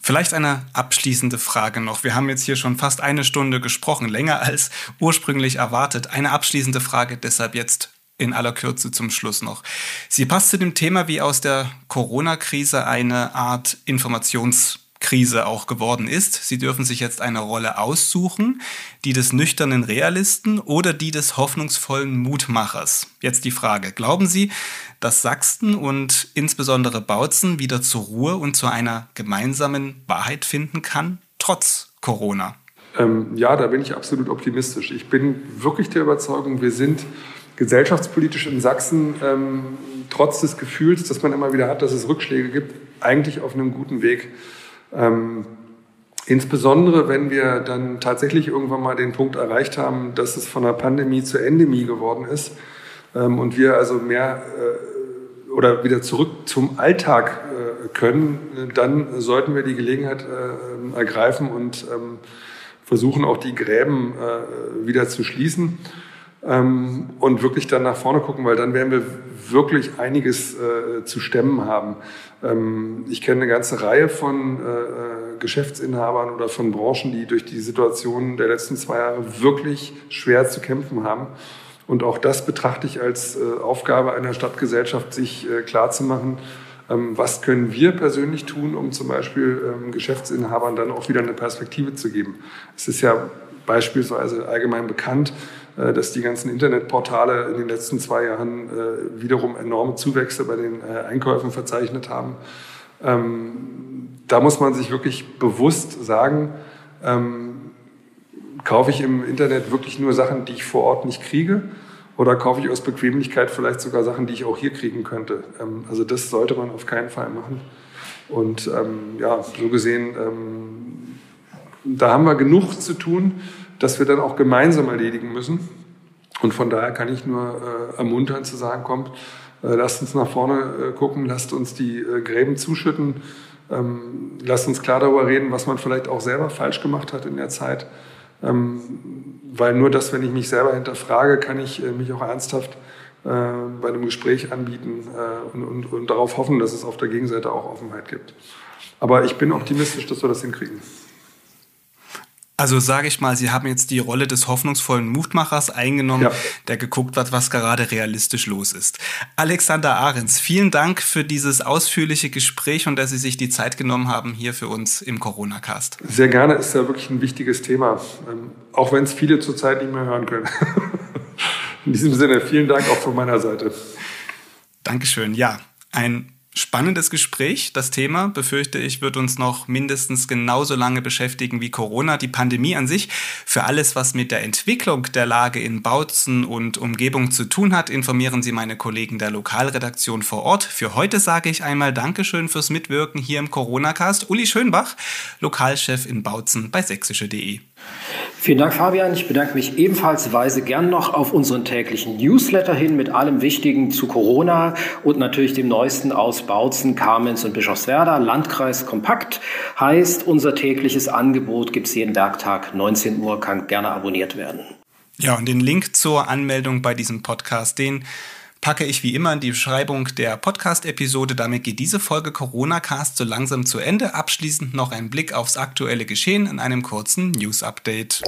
Speaker 2: Vielleicht eine abschließende Frage noch. Wir haben jetzt hier schon fast eine Stunde gesprochen, länger als ursprünglich erwartet. Eine abschließende Frage deshalb jetzt in aller Kürze zum Schluss noch. Sie passt zu dem Thema, wie aus der Corona-Krise eine Art Informations- Krise auch geworden ist. Sie dürfen sich jetzt eine Rolle aussuchen, die des nüchternen Realisten oder die des hoffnungsvollen Mutmachers. Jetzt die Frage, glauben Sie, dass Sachsen und insbesondere Bautzen wieder zur Ruhe und zu einer gemeinsamen Wahrheit finden kann, trotz Corona?
Speaker 3: Ähm, ja, da bin ich absolut optimistisch. Ich bin wirklich der Überzeugung, wir sind gesellschaftspolitisch in Sachsen ähm, trotz des Gefühls, das man immer wieder hat, dass es Rückschläge gibt, eigentlich auf einem guten Weg. Ähm, insbesondere, wenn wir dann tatsächlich irgendwann mal den Punkt erreicht haben, dass es von der Pandemie zur Endemie geworden ist ähm, und wir also mehr äh, oder wieder zurück zum Alltag können, dann sollten wir die Gelegenheit äh, ergreifen und ähm, versuchen auch die Gräben äh, wieder zu schließen ähm, und wirklich dann nach vorne gucken, weil dann werden wir wirklich einiges äh, zu stemmen haben. Ähm, ich kenne eine ganze Reihe von äh, äh, Geschäftsinhabern oder von Branchen, die durch die Situation der letzten zwei Jahre wirklich schwer zu kämpfen haben. Und auch das betrachte ich als äh, Aufgabe einer Stadtgesellschaft, sich klarzumachen, ähm, was können wir persönlich tun, um zum Beispiel ähm, Geschäftsinhabern dann auch wieder eine Perspektive zu geben. Es ist ja beispielsweise allgemein bekannt, dass die ganzen Internetportale in den letzten zwei Jahren äh, wiederum enorme Zuwächse bei den äh, Einkäufen verzeichnet haben. Ähm, da muss man sich wirklich bewusst sagen, ähm, kaufe ich im Internet wirklich nur Sachen, die ich vor Ort nicht kriege? Oder kaufe ich aus Bequemlichkeit vielleicht sogar Sachen, die ich auch hier kriegen könnte? Ähm, also das sollte man auf keinen Fall machen. Und ja, so gesehen, da haben wir genug zu tun das wir dann auch gemeinsam erledigen müssen. Und von daher kann ich nur äh, ermuntern zu sagen, kommt, äh, lasst uns nach vorne äh, gucken, lasst uns die äh, Gräben zuschütten, ähm, lasst uns klar darüber reden, was man vielleicht auch selber falsch gemacht hat in der Zeit. Ähm, weil nur das, wenn ich mich selber hinterfrage, kann ich äh, mich auch ernsthaft äh, bei einem Gespräch anbieten und, und, und darauf hoffen, dass es auf der Gegenseite auch Offenheit gibt. Aber ich bin optimistisch, dass wir das hinkriegen.
Speaker 2: Also sage ich mal, Sie haben jetzt die Rolle des hoffnungsvollen Mutmachers eingenommen, ja. der geguckt hat, was gerade realistisch los ist. Alexander Ahrens, vielen Dank für dieses ausführliche Gespräch und dass Sie sich die Zeit genommen haben hier für uns im Corona-Cast.
Speaker 3: Sehr gerne, ist ja wirklich ein wichtiges Thema, ähm, auch wenn es viele zurzeit nicht mehr hören können. In diesem Sinne, vielen Dank auch von meiner Seite.
Speaker 2: Dankeschön. Ja, ein Spannendes Gespräch. Das Thema, befürchte ich, wird uns noch mindestens genauso lange beschäftigen wie Corona, die Pandemie an sich. Für alles, was mit der Entwicklung der Lage in Bautzen und Umgebung zu tun hat, informieren Sie meine Kollegen der Lokalredaktion vor Ort. Für heute sage ich einmal Dankeschön fürs Mitwirken hier im Corona-Cast. Uli Schönbach, Lokalchef in Bautzen bei sächsische.de.
Speaker 4: Vielen Dank, Fabian. Ich bedanke mich ebenfalls, weise gern noch auf unseren täglichen Newsletter hin mit allem Wichtigen zu Corona und natürlich dem Neuesten aus Bautzen, Kamenz und Bischofswerda. Landkreis Kompakt heißt, unser tägliches Angebot gibt es jeden Werktag, 19 Uhr, kann gerne abonniert werden.
Speaker 2: Ja, und den Link zur Anmeldung bei diesem Podcast, den packe ich wie immer in die Beschreibung der Podcast-Episode. Damit geht diese Folge Corona Cast so langsam zu Ende. Abschließend noch ein Blick aufs aktuelle Geschehen in einem kurzen News-Update.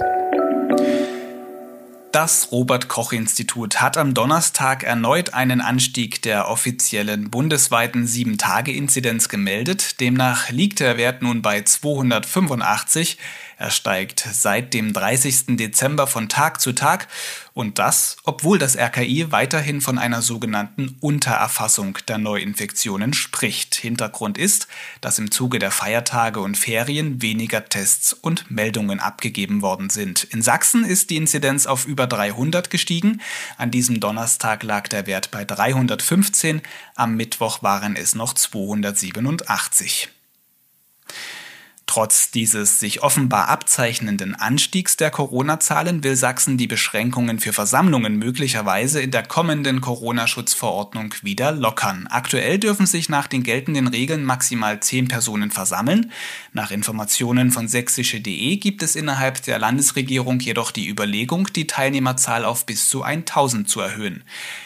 Speaker 2: Das Robert Koch Institut hat am Donnerstag erneut einen Anstieg der offiziellen bundesweiten 7-Tage-Inzidenz gemeldet. Demnach liegt der Wert nun bei 285. Er steigt seit dem 30. Dezember von Tag zu Tag und das, obwohl das RKI weiterhin von einer sogenannten Untererfassung der Neuinfektionen spricht. Hintergrund ist, dass im Zuge der Feiertage und Ferien weniger Tests und Meldungen abgegeben worden sind. In Sachsen ist die Inzidenz auf über 300 gestiegen. An diesem Donnerstag lag der Wert bei 315. Am Mittwoch waren es noch 287. Trotz dieses sich offenbar abzeichnenden Anstiegs der Corona-Zahlen will Sachsen die Beschränkungen für Versammlungen möglicherweise in der kommenden Corona-Schutzverordnung wieder lockern. Aktuell dürfen sich nach den geltenden Regeln maximal zehn Personen versammeln. Nach Informationen von sächsische.de gibt es innerhalb der Landesregierung jedoch die Überlegung, die Teilnehmerzahl auf bis zu 1000 zu erhöhen.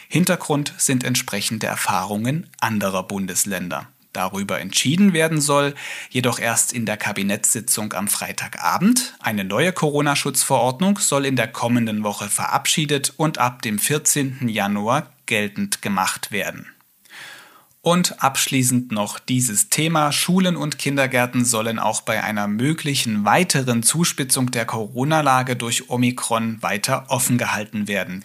Speaker 2: Hintergrund sind entsprechende Erfahrungen anderer Bundesländer darüber entschieden werden soll, jedoch erst in der Kabinettssitzung am Freitagabend. Eine neue Corona-Schutzverordnung soll in der kommenden Woche verabschiedet und ab dem 14. Januar geltend gemacht werden. Und abschließend noch dieses Thema. Schulen und Kindergärten sollen auch bei einer möglichen weiteren Zuspitzung der Corona-Lage durch Omikron weiter offen gehalten werden.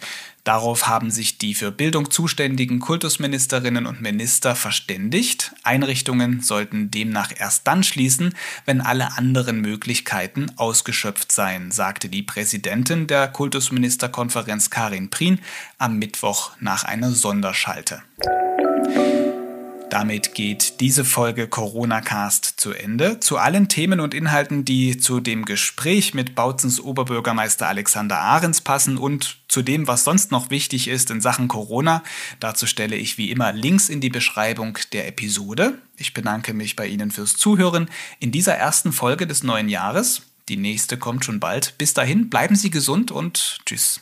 Speaker 2: Darauf haben sich die für Bildung zuständigen Kultusministerinnen und Minister verständigt. Einrichtungen sollten demnach erst dann schließen, wenn alle anderen Möglichkeiten ausgeschöpft seien, sagte die Präsidentin der Kultusministerkonferenz Karin Prien am Mittwoch nach einer Sonderschalte. Damit geht diese Folge Corona Cast zu Ende. Zu allen Themen und Inhalten, die zu dem Gespräch mit Bautzens Oberbürgermeister Alexander Ahrens passen und zu dem, was sonst noch wichtig ist in Sachen Corona, dazu stelle ich wie immer Links in die Beschreibung der Episode. Ich bedanke mich bei Ihnen fürs Zuhören in dieser ersten Folge des neuen Jahres. Die nächste kommt schon bald. Bis dahin, bleiben Sie gesund und tschüss.